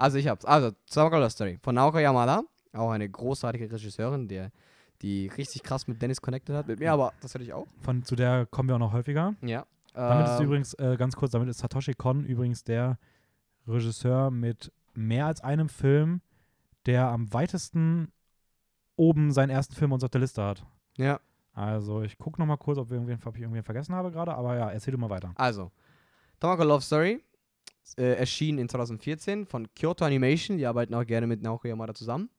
Also ich hab's. Also, Tamako Love Story von Naoko Yamada. Auch eine großartige Regisseurin, der, die richtig krass mit Dennis connected hat. Mit mir aber tatsächlich auch. Von, zu der kommen wir auch noch häufiger. Ja. Damit ist Ähm, übrigens, äh, ganz kurz, damit ist Satoshi Kon übrigens der Regisseur mit mehr als einem Film, der am weitesten oben seinen ersten Film uns auf der Liste hat. Ja. Also ich gucke nochmal kurz, ob, wir irgendwen, ob ich irgendwen vergessen habe gerade, aber ja, erzähl du mal weiter. Also, Tamako Love Story äh, erschien in 2014 von Kyoto Animation. Die arbeiten auch gerne mit Naoko Yamada zusammen.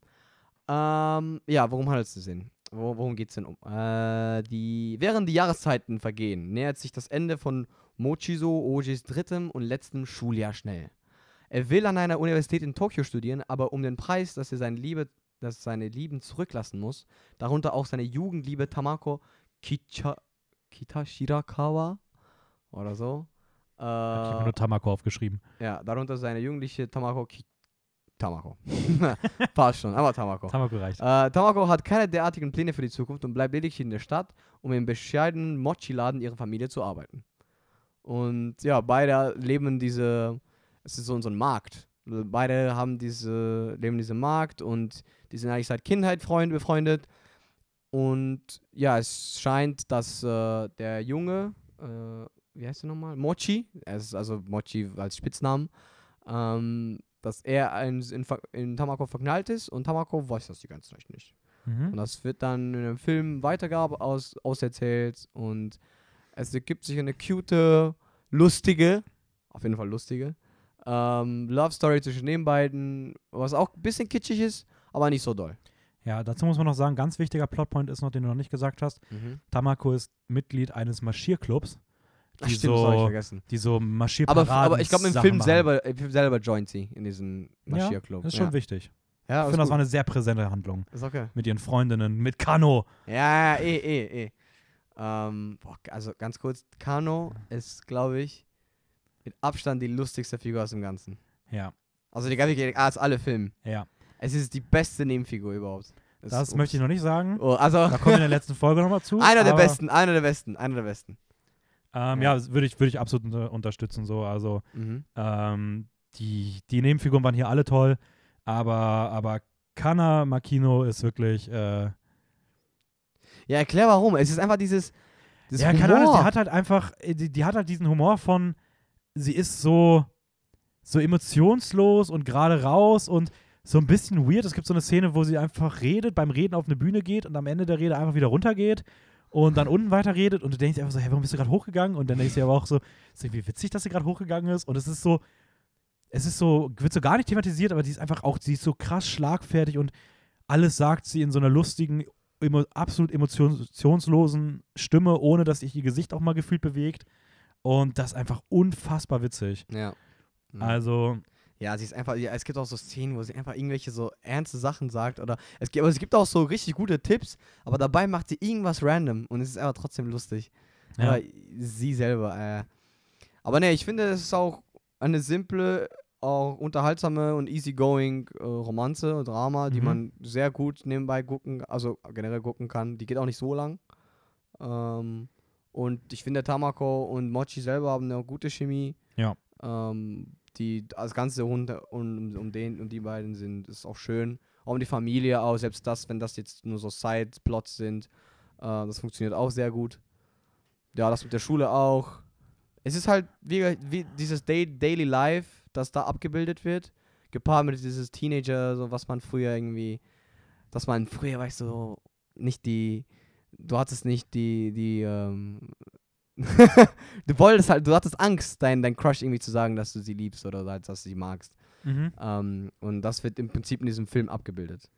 Ähm, ja, worum handelt es denn? Wo, worum geht es denn um? Äh, die, während die Jahreszeiten vergehen, nähert sich das Ende von Mochizo Ojis drittem und letztem Schuljahr schnell. Er will an einer Universität in Tokio studieren, aber um den Preis, dass er seine Liebe, dass seine Lieben zurücklassen muss, darunter auch seine Jugendliebe Tamako Kicha, Kitashirakawa oder so. Ich habe Äh, nur Tamako aufgeschrieben. ja, darunter seine jugendliche Tamako Ki Tamako. Passt schon, aber Tamako. Tamako reicht. Äh, Tamako hat keine derartigen Pläne für die Zukunft und bleibt lediglich in der Stadt, um im bescheidenen Mochi-Laden ihrer Familie zu arbeiten. Und ja, beide leben diese, es ist so, so ein Markt. Beide haben diese, leben in diesem Markt und die sind eigentlich seit Kindheit Freund, befreundet. Und ja, es scheint, dass äh, der Junge, äh, wie heißt er nochmal? Mochi, er ist also Mochi als Spitznamen, ähm, dass er in, Ver- in Tamako verknallt ist und Tamako weiß das die ganze Zeit nicht. Und Mhm. das wird dann in dem Film weitergab aus, auserzählt und es ergibt sich eine cute, lustige, auf jeden Fall lustige, ähm, Love Story zwischen den beiden, was auch ein bisschen kitschig ist, aber nicht so doll. Ja, dazu muss man noch sagen, ganz wichtiger Plotpoint ist noch, den du noch nicht gesagt hast. Tamako ist Mitglied eines Marschierclubs, Ach, die stimmt, das hab ich so, vergessen. die so Aber, Marschierparaden aber ich glaube, im Film selber, im Film selber joint sie in diesem Marschierclub. Das ist schon ja. wichtig. Ja, Ich ist finde, das war eine sehr präsente Handlung. ist okay. Mit ihren Freundinnen, mit Kano. Ja, ja, eh, eh, eh. Ähm, boah, also ganz kurz, Kano ist, glaube ich, mit Abstand die lustigste Figur aus dem Ganzen. Ja, Also die ganze als alle Filme. ja. Es ist die beste Nebenfigur überhaupt. Das möchte ich noch nicht sagen. Oh, also Da kommen wir in der letzten Folge nochmal zu. einer der aber, besten, einer der besten, einer der besten. Ähm, Ja. ja, würde ich, würde ich absolut unter, unterstützen. So. Also Mhm. ähm, die, die Nebenfiguren waren hier alle toll, aber, aber Kana Makino ist wirklich. Äh, Ja, erklär warum. Es ist einfach dieses, dieses ja, keine Ahnung, die hat halt einfach, äh, die, die hat halt diesen Humor von, sie ist so, so emotionslos und gerade raus und so ein bisschen weird. Es gibt so eine Szene, wo sie einfach redet, beim Reden auf eine Bühne geht und am Ende der Rede einfach wieder runtergeht und dann unten weiter redet und du denkst einfach so, hey, warum bist du gerade hochgegangen? Und dann denkst du aber auch so, ist irgendwie witzig, dass sie gerade hochgegangen ist und es ist so, es ist so, wird so gar nicht thematisiert, aber die ist einfach auch, sie ist so krass schlagfertig und alles sagt sie in so einer lustigen, emo absolut emotionslosen Stimme, ohne dass sich ihr Gesicht auch mal gefühlt bewegt. Und das ist einfach unfassbar witzig. ja. Mhm. Also, Ja, sie ist einfach, ja, es gibt auch so Szenen, wo sie einfach irgendwelche so ernste Sachen sagt oder es gibt, aber es gibt auch so richtig gute Tipps, aber dabei macht sie irgendwas random und es ist aber trotzdem lustig. ja. Aber sie selber, äh. Aber ne, ich finde, es ist auch eine simple, auch unterhaltsame und easygoing äh, Romanze, Drama, die Mhm. man sehr gut nebenbei gucken, also generell gucken kann. Die geht auch nicht so lang. Ähm, und ich finde, Tamako und Mochi selber haben eine gute Chemie. Ja. Ähm, die, das Ganze rund um, um den und die beiden sind, ist auch schön. Auch um die Familie auch, selbst das, wenn das jetzt nur so Side-Plots sind, äh, das funktioniert auch sehr gut. Ja, das mit der Schule auch. Es ist halt wie, wie dieses Day, Daily Life, das da abgebildet wird, gepaart mit dieses Teenager, so was man früher irgendwie, dass man früher, weißt du, so nicht die, du hattest nicht die, die, ähm, du wolltest halt, du hattest Angst, dein, dein Crush irgendwie zu sagen, dass du sie liebst oder dass du sie magst. Mhm. Ähm, und das wird im Prinzip in diesem Film abgebildet.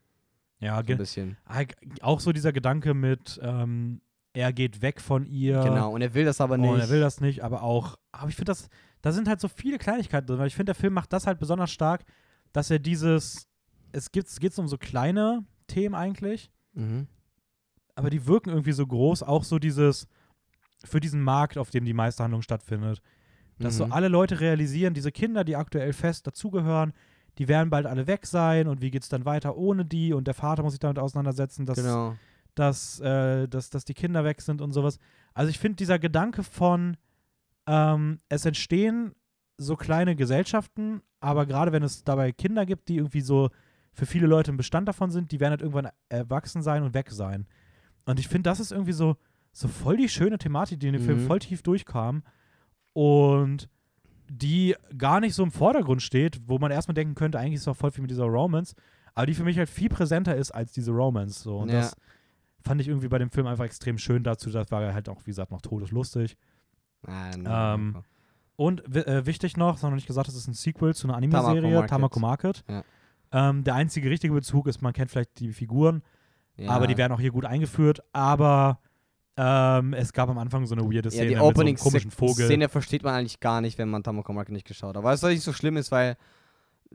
Ja, So ein bisschen. ah, auch so dieser Gedanke mit, ähm, er geht weg von ihr. Genau, und er will das aber nicht. Und er will das nicht, aber auch, aber ich finde das, da sind halt so viele Kleinigkeiten drin, weil ich finde, der Film macht das halt besonders stark, dass er dieses, es geht es geht um so kleine Themen eigentlich, Mhm. aber die wirken irgendwie so groß, auch so dieses, für diesen Markt, auf dem die meiste Handlung stattfindet. Dass so Mhm. alle Leute realisieren, diese Kinder, die aktuell fest dazugehören, die werden bald alle weg sein und wie geht es dann weiter ohne die und der Vater muss sich damit auseinandersetzen, dass, Genau. dass, äh, dass, dass die Kinder weg sind und sowas. Also ich finde dieser Gedanke von, ähm, es entstehen so kleine Gesellschaften, aber gerade wenn es dabei Kinder gibt, die irgendwie so für viele Leute ein Bestand davon sind, die werden halt irgendwann erwachsen sein und weg sein. Und ich finde, das ist irgendwie so, so voll die schöne Thematik, die in dem Mhm. Film voll tief durchkam und die gar nicht so im Vordergrund steht, wo man erstmal denken könnte, eigentlich ist es doch voll viel mit dieser Romance, aber die für mich halt viel präsenter ist als diese Romance. So. Und Ja. das fand ich irgendwie bei dem Film einfach extrem schön dazu. Das war halt auch, wie gesagt, noch todeslustig. Nein, Ähm, Und äh, wichtig noch, das haben wir noch nicht gesagt, das ist ein Sequel zu einer Anime-Serie, Tamako. Market. Ja. Ähm, der einzige richtige Bezug ist, man kennt vielleicht die Figuren, ja. aber die werden auch hier gut eingeführt. Aber ähm, es gab am Anfang so eine weirde ja, Szene die mit so einem Opening komischen Vogel. Szene versteht man eigentlich gar nicht, wenn man Tamako Market nicht geschaut hat. Was nicht so schlimm ist, weil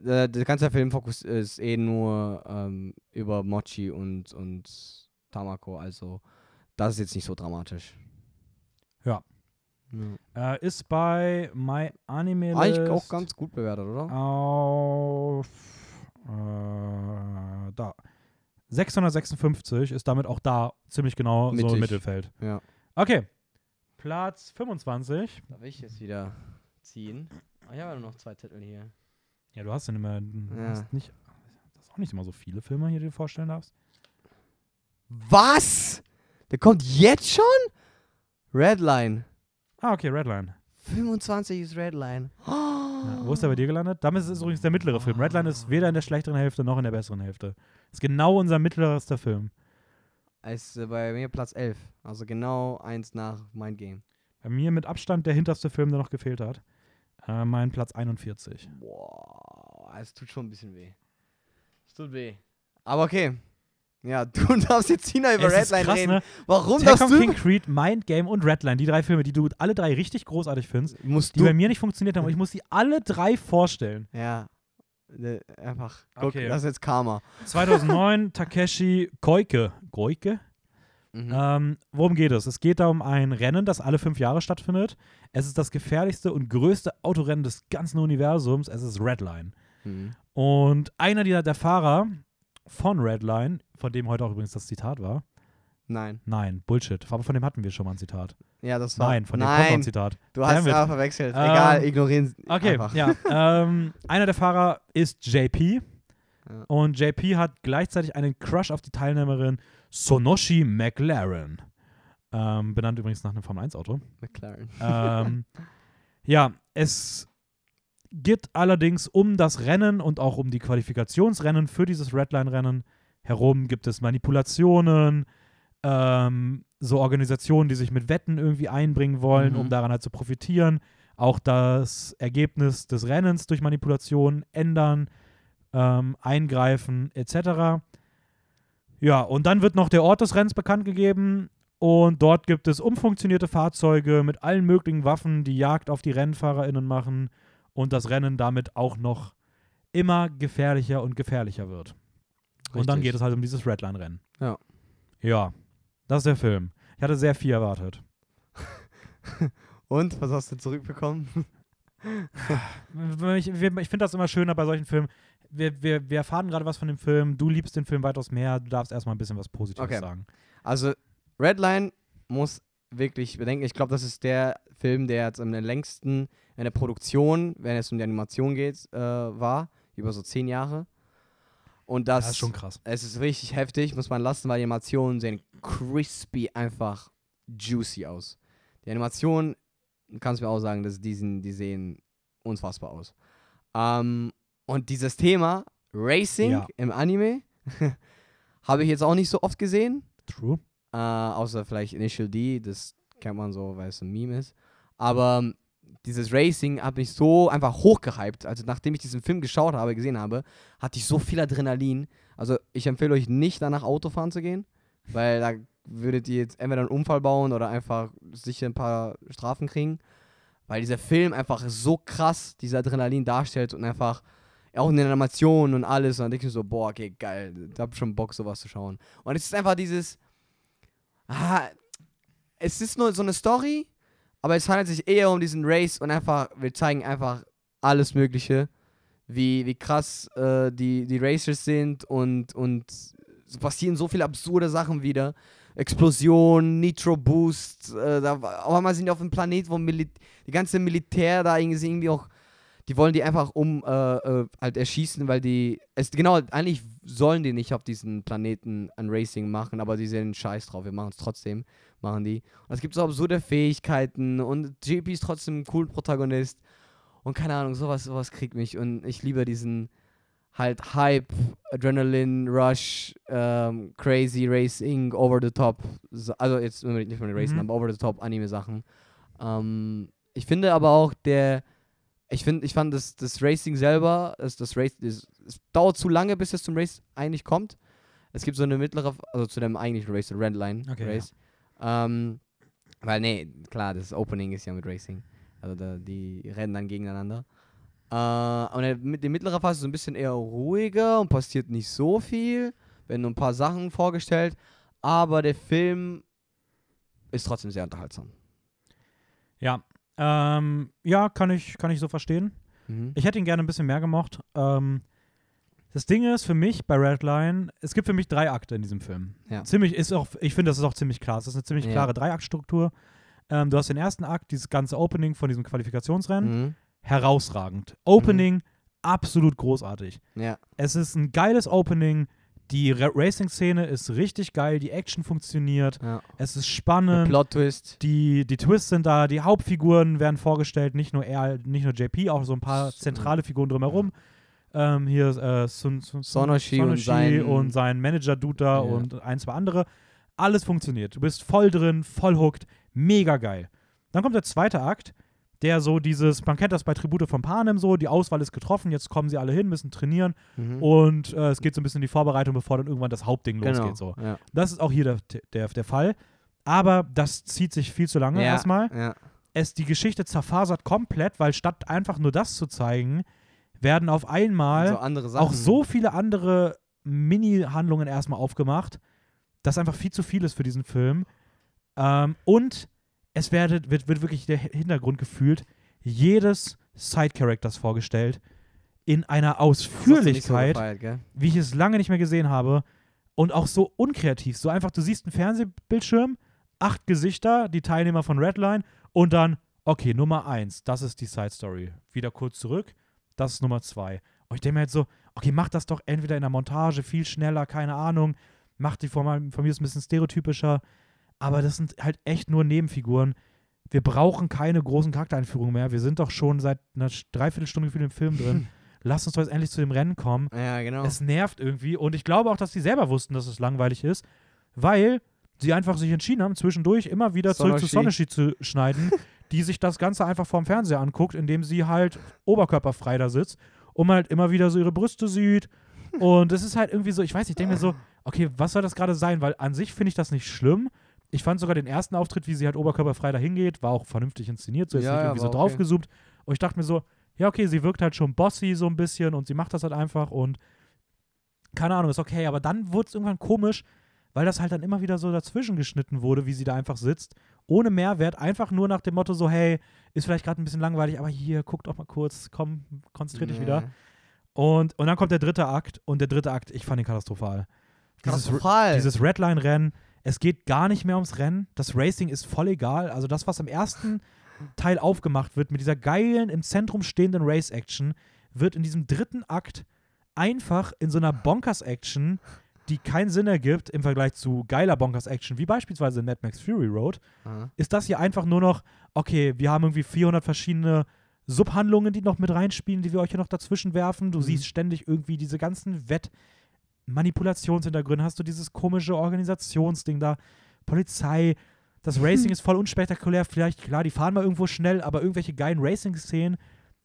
äh, der ganze Filmfokus ist eh nur ähm, über Mochi und, und Tamako, also das ist jetzt nicht so dramatisch. Ja. ja. Äh, ist bei My Anime Eigentlich auch ganz gut bewertet, oder? auf äh, da 656 ist damit auch da ziemlich genau so im Mittig. Mittelfeld. Ja. Okay. Platz 25. Darf ich jetzt wieder ziehen? Ah, ich habe ja noch zwei Titel hier. Ja, du hast ja immer du Ja. hast nicht das ist auch nicht immer so viele Filme hier, die du vorstellen darfst. Was? Der kommt jetzt schon? Redline. Ah, okay, Redline. 25 ist Redline. Ja, wo ist der bei dir gelandet? Damit ist es übrigens der mittlere Film. Redline ist weder in der schlechteren Hälfte noch in der besseren Hälfte. Ist genau unser mittlerster Film. Ist äh, bei mir Platz 11. Also genau eins nach Mind Game. Bei mir mit Abstand der hinterste Film, der noch gefehlt hat. Äh, mein Platz 41. Boah, es tut schon ein bisschen weh. Es tut weh. Aber okay. Ja, du darfst jetzt China über Es ist Redline krass, reden. ne? Warum darfst Tekken du? King Creed, Mind Game und Redline, die drei Filme, die du alle drei richtig großartig findest, Musst die du. bei mir nicht funktioniert haben. Und ich muss die alle drei vorstellen. Ja. Ne, Einfach. Guck, Okay. das ist jetzt Karma. 2009 Takeshi Koike. Koike? Mhm. Ähm, worum geht es? Es geht da um ein Rennen, das alle fünf Jahre stattfindet. Es ist das gefährlichste und größte Autorennen des ganzen Universums. Es ist Redline. Mhm. Und einer dieser der Fahrer von Redline, von dem heute auch übrigens das Zitat war. Nein. Nein, Bullshit. Aber von dem hatten wir schon mal ein Zitat. Ja, das war. Nein, von dem kommt noch ein Nein, Zitat. du hast es aber verwechselt. Ähm, Egal, ignorieren Sie Okay, einfach. ja. ähm, einer der Fahrer ist JP. Ja. Und JP hat gleichzeitig einen Crush auf die Teilnehmerin Sonoshi McLaren. Ähm, benannt übrigens nach einem Formel-1-Auto. McLaren. ähm, ja, es geht allerdings um das Rennen und auch um die Qualifikationsrennen für dieses Redline-Rennen herum. Gibt es Manipulationen, ähm, so Organisationen, die sich mit Wetten irgendwie einbringen wollen, Mhm. um daran halt zu profitieren. Auch das Ergebnis des Rennens durch Manipulationen ändern, ähm, eingreifen, etc. Ja, und dann wird noch der Ort des Rennens bekannt gegeben. Und dort gibt es umfunktionierte Fahrzeuge mit allen möglichen Waffen, die Jagd auf die RennfahrerInnen machen und das Rennen damit auch noch immer gefährlicher und gefährlicher wird. Und dann Richtig. geht es halt um dieses Redline-Rennen. Ja. Ja, das ist der Film. Ich hatte sehr viel erwartet. Und, was hast du zurückbekommen? Ich, ich finde das immer schöner bei solchen Filmen. Wir, wir, wir erfahren gerade was von dem Film. Du liebst den Film weitaus mehr. Du darfst erstmal ein bisschen was Positives Okay. sagen. Also, Redline muss wirklich bedenken, ich glaube, das ist der Film, der jetzt am längsten in der Produktion, wenn es um die Animation geht, äh, war. Über so zehn Jahre. Und das, Das ist schon krass. es ist richtig heftig, muss man lassen, weil die Animationen sehen crispy, einfach juicy aus. Die Animationen, kannst du mir auch sagen, dass die, sind, die sehen unfassbar aus. Ähm, und dieses Thema Racing Ja. im Anime habe ich jetzt auch nicht so oft gesehen. True. Äh, außer vielleicht Initial D, das kennt man so, weil es ein Meme ist. Aber ähm, dieses Racing hat mich so einfach hochgehypt. Also nachdem ich diesen Film geschaut habe, gesehen habe, hatte ich so viel Adrenalin. Also ich empfehle euch nicht danach Autofahren zu gehen, weil da würdet ihr jetzt entweder einen Unfall bauen oder einfach sicher ein paar Strafen kriegen. Weil dieser Film einfach so krass diese Adrenalin darstellt und einfach auch in den Animationen und alles. Und dann denke ich so, boah, okay, geil, ich schon Bock, sowas zu schauen. Und es ist einfach dieses, ah, es ist nur so eine Story, aber es handelt sich eher um diesen Race und einfach, wir zeigen einfach alles Mögliche, wie, wie krass äh, die, die Racers sind und, und passieren so viele absurde Sachen wieder. Explosion, Nitro Boost, äh, da, auf einmal sind die auf einem Planet, wo Mili die ganze Militär da irgendwie, irgendwie auch, die wollen die einfach um äh, äh, halt erschießen, weil die, es, genau, eigentlich sollen die nicht auf diesen Planeten ein Racing machen, aber die sehen scheiß drauf, wir machen es trotzdem, machen die. Und es gibt so absurde Fähigkeiten und JP ist trotzdem ein cooler Protagonist und keine Ahnung, sowas, sowas kriegt mich und ich liebe diesen, halt Hype, Adrenaline, Rush, ähm, Crazy Racing, Over the Top, so- also jetzt nicht von den Racing, Mhm. aber Over the Top Anime-Sachen. Ähm, ich finde aber auch der, ich finde, ich fand das, das Racing selber, das, das Race, das, es dauert zu lange, bis es zum Race eigentlich kommt. Es gibt so eine mittlere, also zu dem eigentlichen Race, Red Line Okay, Race. Ähm, weil, nee, klar, das Opening ist ja mit Racing. Also da, die rennen dann gegeneinander. Äh, und der, mit die mittlere Phase ist so ein bisschen eher ruhiger und passiert nicht so viel. Werden nur ein paar Sachen vorgestellt. Aber der Film ist trotzdem sehr unterhaltsam. Ja. Ähm, ja, kann ich, kann ich so verstehen. Mhm. Ich hätte ihn gerne ein bisschen mehr gemocht. Ähm, das Ding ist für mich bei Redline, es gibt für mich drei Akte in diesem Film. Ja. Ziemlich ist auch, ich finde, das ist auch ziemlich klar. Es ist eine ziemlich Ja. klare Dreiaktstruktur. Ähm, du hast den ersten Akt, dieses ganze Opening von diesem Qualifikationsrennen, Mhm. herausragend. Opening, absolut großartig. Ja. Es ist ein geiles Opening. Die Ra- Racing-Szene ist richtig geil, die Action funktioniert, ja. es ist Der spannend. Plot-Twist. Die, die Twists sind da, die Hauptfiguren werden vorgestellt, nicht nur er, nicht nur JP, auch so ein paar zentrale Figuren drumherum. Ähm, hier äh, Sun, Sun, Sun, Sonoshi und sein- und sein Manager-Dude da Ja. und ein, zwei andere. Alles funktioniert. Du bist voll drin, voll hooked, mega geil. Dann kommt der zweite Akt, der so dieses, man kennt das bei Tribute von Panem so, die Auswahl ist getroffen, jetzt kommen sie alle hin, müssen trainieren Mhm. und äh, es geht so ein bisschen in die Vorbereitung, bevor dann irgendwann das Hauptding genau. losgeht. So. Ja. Das ist auch hier der, der, der Fall. Aber das zieht sich viel zu lange ja. erstmal. Ja. Es, die Geschichte zerfasert komplett, weil statt einfach nur das zu zeigen, werden auf einmal so andere Sachen. auch so viele andere Mini-Handlungen erstmal aufgemacht, dass einfach viel zu viel ist für diesen Film. Ähm, und es werdet, wird, wird wirklich der Hintergrund gefühlt jedes Side-Characters vorgestellt in einer nicht so Ausführlichkeit, gefeiert, wie ich es lange nicht mehr gesehen habe. Und auch so unkreativ. So einfach, du siehst einen Fernsehbildschirm, acht Gesichter, die Teilnehmer von Redline und dann, okay, Nummer eins, das ist die Side Story. Wieder kurz zurück, das ist Nummer zwei. Und ich denke mir halt so, okay, mach das doch entweder in der Montage viel schneller, keine Ahnung. Mach die von, meinem- von mir aus ein bisschen stereotypischer. Aber das sind halt echt nur Nebenfiguren. Wir brauchen keine großen Charaktereinführungen mehr. Wir sind doch schon seit einer Dreiviertelstunde gefühlt im Film drin. Lass uns doch jetzt endlich zu dem Rennen kommen. Ja, genau. Es nervt irgendwie und ich glaube auch, dass die selber wussten, dass es langweilig ist, weil sie einfach sich entschieden haben, zwischendurch immer wieder zurück zu Sonoshi zu schneiden, die sich das Ganze einfach vorm Fernseher anguckt, indem sie halt oberkörperfrei da sitzt und halt immer wieder so ihre Brüste sieht. Und es ist halt irgendwie so, ich weiß nicht, ich denke mir so, okay, was soll das gerade sein? Weil an sich finde ich das nicht schlimm. Ich fand sogar den ersten Auftritt, wie sie halt oberkörperfrei da hingeht, war auch vernünftig inszeniert, so ist Ja, nicht irgendwie so okay. draufgezoomt. Und ich dachte mir so, ja, okay, sie wirkt halt schon bossy so ein bisschen und sie macht das halt einfach und keine Ahnung, ist okay, aber dann wurde es irgendwann komisch, weil das halt dann immer wieder so dazwischen geschnitten wurde, wie sie da einfach sitzt, ohne Mehrwert, einfach nur nach dem Motto so, hey, ist vielleicht gerade ein bisschen langweilig, aber hier, guck doch mal kurz, komm, konzentrier dich Nee. wieder. Und, und dann kommt der dritte Akt und der dritte Akt, ich fand ihn katastrophal. Dieses, Katastrophal. dieses Redline-Rennen, es geht gar nicht mehr ums Rennen. Das Racing ist voll egal. Also das, was im ersten Teil aufgemacht wird, mit dieser geilen, im Zentrum stehenden Race-Action, wird in diesem dritten Akt einfach in so einer Bonkers-Action, die keinen Sinn ergibt im Vergleich zu geiler Bonkers-Action, wie beispielsweise Mad Max Fury Road, Aha. ist das hier einfach nur noch, okay, wir haben irgendwie 400 verschiedene Subhandlungen, die noch mit reinspielen, die wir euch hier noch dazwischen werfen. Du Mhm. siehst ständig irgendwie diese ganzen Wett-Manipulationshintergründe. Hast du dieses komische Organisationsding da, Polizei. Das Racing ist voll unspektakulär. Vielleicht, klar, die fahren mal irgendwo schnell, aber irgendwelche geilen Racing-Szenen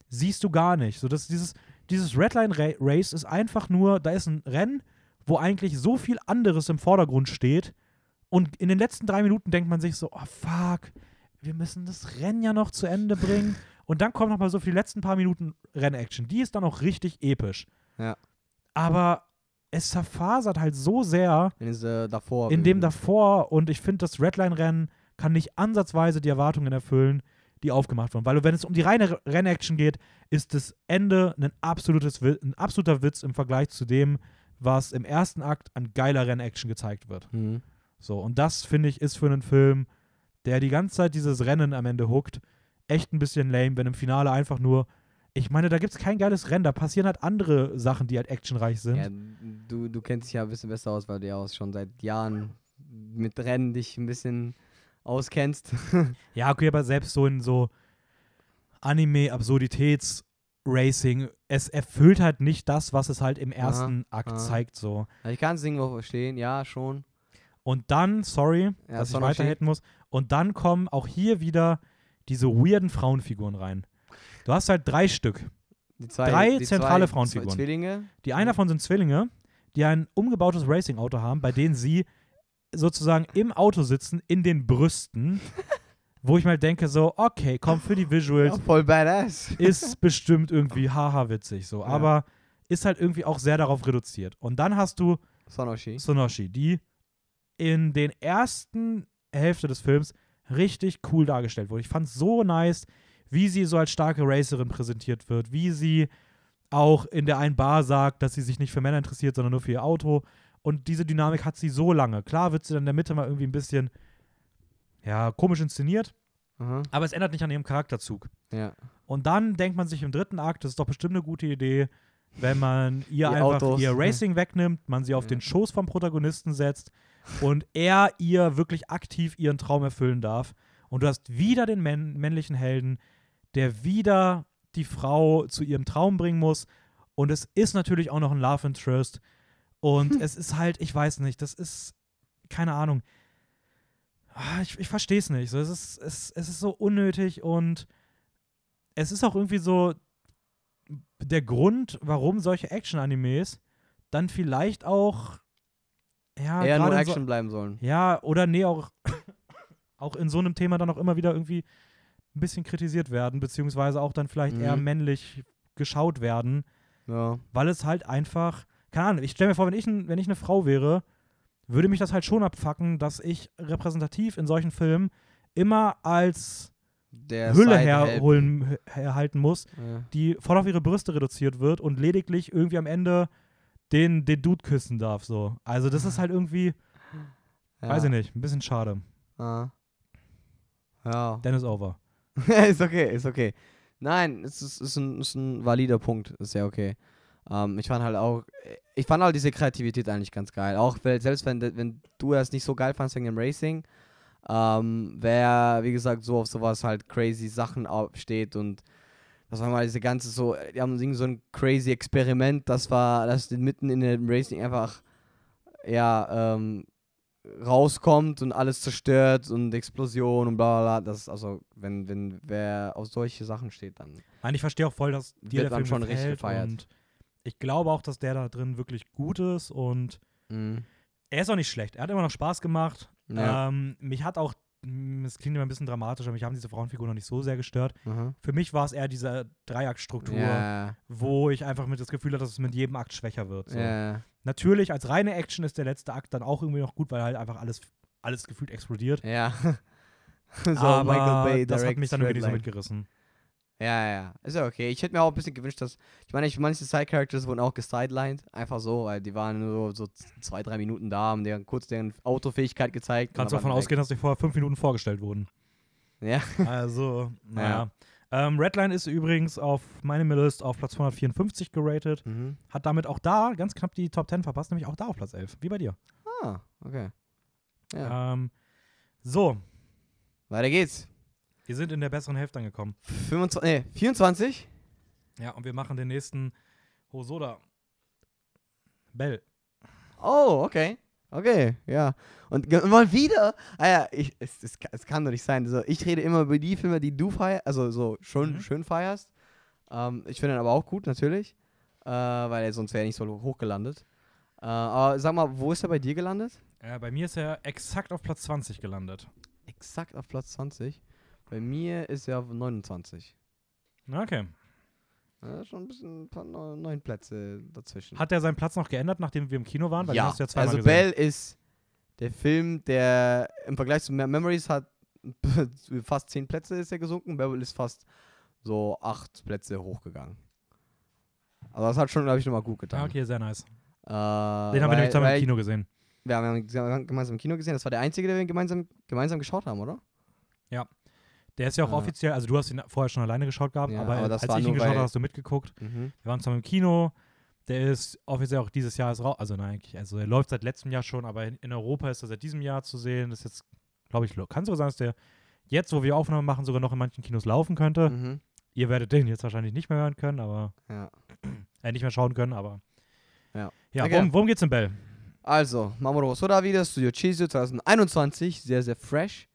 siehst du gar nicht. So, dass dieses, dieses Redline-Race ist einfach nur, da ist ein Rennen, wo eigentlich so viel anderes im Vordergrund steht. Und in den letzten drei Minuten denkt man sich so, oh fuck, wir müssen das Rennen ja noch zu Ende bringen. Und dann kommt noch mal so für die letzten paar Minuten Rennaction. Die ist dann auch richtig episch. Ja. Aber es zerfasert halt so sehr In diese davor. in dem davor und ich finde, das Redline-Rennen kann nicht ansatzweise die Erwartungen erfüllen, die aufgemacht wurden. Weil wenn es um die reine Rennaction geht, ist das Ende ein, absolutes, ein absoluter Witz im Vergleich zu dem, was im ersten Akt an geiler Rennaction gezeigt wird. Mhm. So, und das finde ich ist für einen Film, der die ganze Zeit dieses Rennen am Ende huckt, echt ein bisschen lame, wenn im Finale einfach nur. Ich meine, da gibt es kein geiles Rennen, da passieren halt andere Sachen, die halt actionreich sind. Ja, du, du kennst dich ja ein bisschen besser aus, weil du ja auch schon seit Jahren mit Rennen dich ein bisschen auskennst. Ja, okay, aber selbst so in so Anime-Absurditäts-Racing, es erfüllt halt nicht das, was es halt im ersten Akt aha. zeigt, so. Ich kann es irgendwo verstehen, ja, schon. Und dann, sorry, Ja, dass ich Sonoshi. weiterhalten muss, und dann kommen auch hier wieder diese weirden Frauenfiguren rein. Du hast halt drei Stück. Die zwei, Drei die zentrale zwei, Frauenfiguren. Zwei Zwillinge. Die einer davon sind Zwillinge, die ein umgebautes Racing-Auto haben, bei denen sie sozusagen im Auto sitzen, in den Brüsten, wo ich mal denke, so, okay, komm, für die Visuals Ja, voll badass. ist bestimmt irgendwie haha witzig, so, Ja. aber ist halt irgendwie auch sehr darauf reduziert. Und dann hast du Sonoshi. Sonoshi, die in den ersten Hälfte des Films richtig cool dargestellt wurde. Ich fand es so nice, wie sie so als starke Racerin präsentiert wird, wie sie auch in der einen Bar sagt, dass sie sich nicht für Männer interessiert, sondern nur für ihr Auto. Und diese Dynamik hat sie so lange. Klar wird sie dann in der Mitte mal irgendwie ein bisschen, ja, komisch inszeniert, Aha. aber es ändert nicht an ihrem Charakterzug. Ja. Und dann denkt man sich im dritten Akt, das ist doch bestimmt eine gute Idee, wenn man ihr Die einfach Autos. ihr Racing wegnimmt, man sie auf Ja. den Schoß vom Protagonisten setzt und er ihr wirklich aktiv ihren Traum erfüllen darf. Und du hast wieder den männ männlichen Helden, der wieder die Frau zu ihrem Traum bringen muss. Und es ist natürlich auch noch ein Love Interest. Und es ist halt, ich weiß nicht, das ist, keine Ahnung. Ah, Ich, ich verstehe es nicht. So, es, ist, es, es ist so unnötig und es ist auch irgendwie so der Grund, warum solche Action-Animes dann vielleicht auch ja, Eher nur in so- Action bleiben sollen. ja, oder nee, auch, auch in so einem Thema dann auch immer wieder irgendwie ein bisschen kritisiert werden, beziehungsweise auch dann vielleicht Mhm. eher männlich geschaut werden, Ja. weil es halt einfach, keine Ahnung, ich stelle mir vor, wenn ich, wenn ich eine Frau wäre, würde mich das halt schon abfacken, dass ich repräsentativ in solchen Filmen immer als Der Hülle herholen, herhalten muss, Ja. die voll auf ihre Brüste reduziert wird und lediglich irgendwie am Ende den, den Dude küssen darf. So. Also das ist halt irgendwie, Ja. weiß ich nicht, ein bisschen schade. Ah. Ja. Then is over. ist okay, ist okay. Nein, es ist, ist, ein, ist ein valider Punkt. Ist ja okay. Ähm, ich fand halt auch, ich fand halt diese Kreativität eigentlich ganz geil. Auch weil, selbst wenn, wenn du das nicht so geil fandst wegen dem Racing, ähm, wer, wie gesagt, so auf sowas halt crazy Sachen steht und das war mal diese ganze so, die haben irgendwie so ein crazy Experiment, das war, das mitten in dem Racing einfach, ja, ähm, rauskommt und alles zerstört und Explosion und bla bla bla. Das also, wenn, wenn wer auf solche Sachen steht, dann. Nein, ich verstehe auch voll, dass dir Wird der Film schon richtig gefällt gefeiert. und ich glaube auch, dass der da drin wirklich gut ist und Mhm. er ist auch nicht schlecht. Er hat immer noch Spaß gemacht. Ja. Ähm, mich hat auch, mm, es klingt immer ein bisschen dramatischer, mich haben diese Frauenfiguren noch nicht so sehr gestört. Aha. Für mich war es eher diese Dreieckstruktur, Ja. wo ich einfach mit das Gefühl hatte, dass es mit jedem Akt schwächer wird. So. Ja. Natürlich, als reine Action ist der letzte Akt dann auch irgendwie noch gut, weil halt einfach alles, alles gefühlt explodiert. Ja. so, Aber Michael Bay das hat mich dann irgendwie so mitgerissen. Ja, ja. Ist ja okay. Ich hätte mir auch ein bisschen gewünscht, dass. Ich meine, ich, manche Side-Characters wurden auch gesidelined. Einfach so, weil die waren nur so, zwei, drei Minuten da, haben deren, kurz deren Autofähigkeit gezeigt. Kannst du davon ausgehen, dass die vorher fünf Minuten vorgestellt wurden. weg. Also, naja. Ähm, Redline ist übrigens auf meinem List auf Platz 154 geratet. Ja. Mhm. Hat damit auch da ganz knapp die Top 10 verpasst, nämlich auch da auf Platz 11. Wie bei dir. Ah, okay. Ja. Ähm, so, Weiter geht's. Wir sind in der besseren Hälfte angekommen. 25, nee, 24? Ja, und wir machen den nächsten Hosoda. Bell. Oh, okay. Okay, ja. Und mal wieder, ah ja, ich, es, es, es kann doch nicht sein. So, ich rede immer über die Filme, die du feierst, also so schon Mhm. schön feierst. Ähm, ich finde ihn aber auch gut, natürlich. Äh, weil er sonst wäre er nicht so hoch gelandet. Äh, aber sag mal, wo ist er bei dir gelandet? Äh, bei mir ist er exakt auf Platz 20 gelandet. Exakt auf Platz 20. Bei mir ist er auf 29. Okay. Ja, schon ein bisschen ein paar neu- neun Plätze dazwischen. Hat er seinen Platz noch geändert, nachdem wir im Kino waren? Weil den ja, hast du ja zweimal also gesehen. Bell ist der Film, der im Vergleich zu Mem- Memories hat fast zehn Plätze ist er gesunken. Bell ist fast so acht Plätze hochgegangen. Also das hat schon, glaube ich, nochmal gut getan. Ja, okay, sehr nice. Äh, Den haben wir nämlich zusammen im Kino gesehen. Wir haben ihn gemeinsam im Kino gesehen. Das war der einzige, den wir gemeinsam, gemeinsam geschaut haben, oder? Der ist ja auch Ah. offiziell, also du hast ihn vorher schon alleine geschaut gehabt, Ja, aber, aber das als ich ihn geschaut habe, hast du mitgeguckt. Mhm. Wir waren zusammen im Kino. Der ist offiziell auch dieses Jahr raus. Also nein, eigentlich, also er läuft seit letztem Jahr schon, aber in, in Europa ist er seit diesem Jahr zu sehen. Das ist jetzt, glaube ich, kann sogar sein, dass der jetzt, wo wir Aufnahmen machen, sogar noch in manchen Kinos laufen könnte. Mhm. Ihr werdet den jetzt wahrscheinlich nicht mehr hören können, aber Ja. äh, nicht mehr schauen können, aber Ja. Ja, Okay. worum, worum geht's in Bell? Also, Mamoru Hosoda wieder, Studio Chizu 2021, sehr, sehr fresh.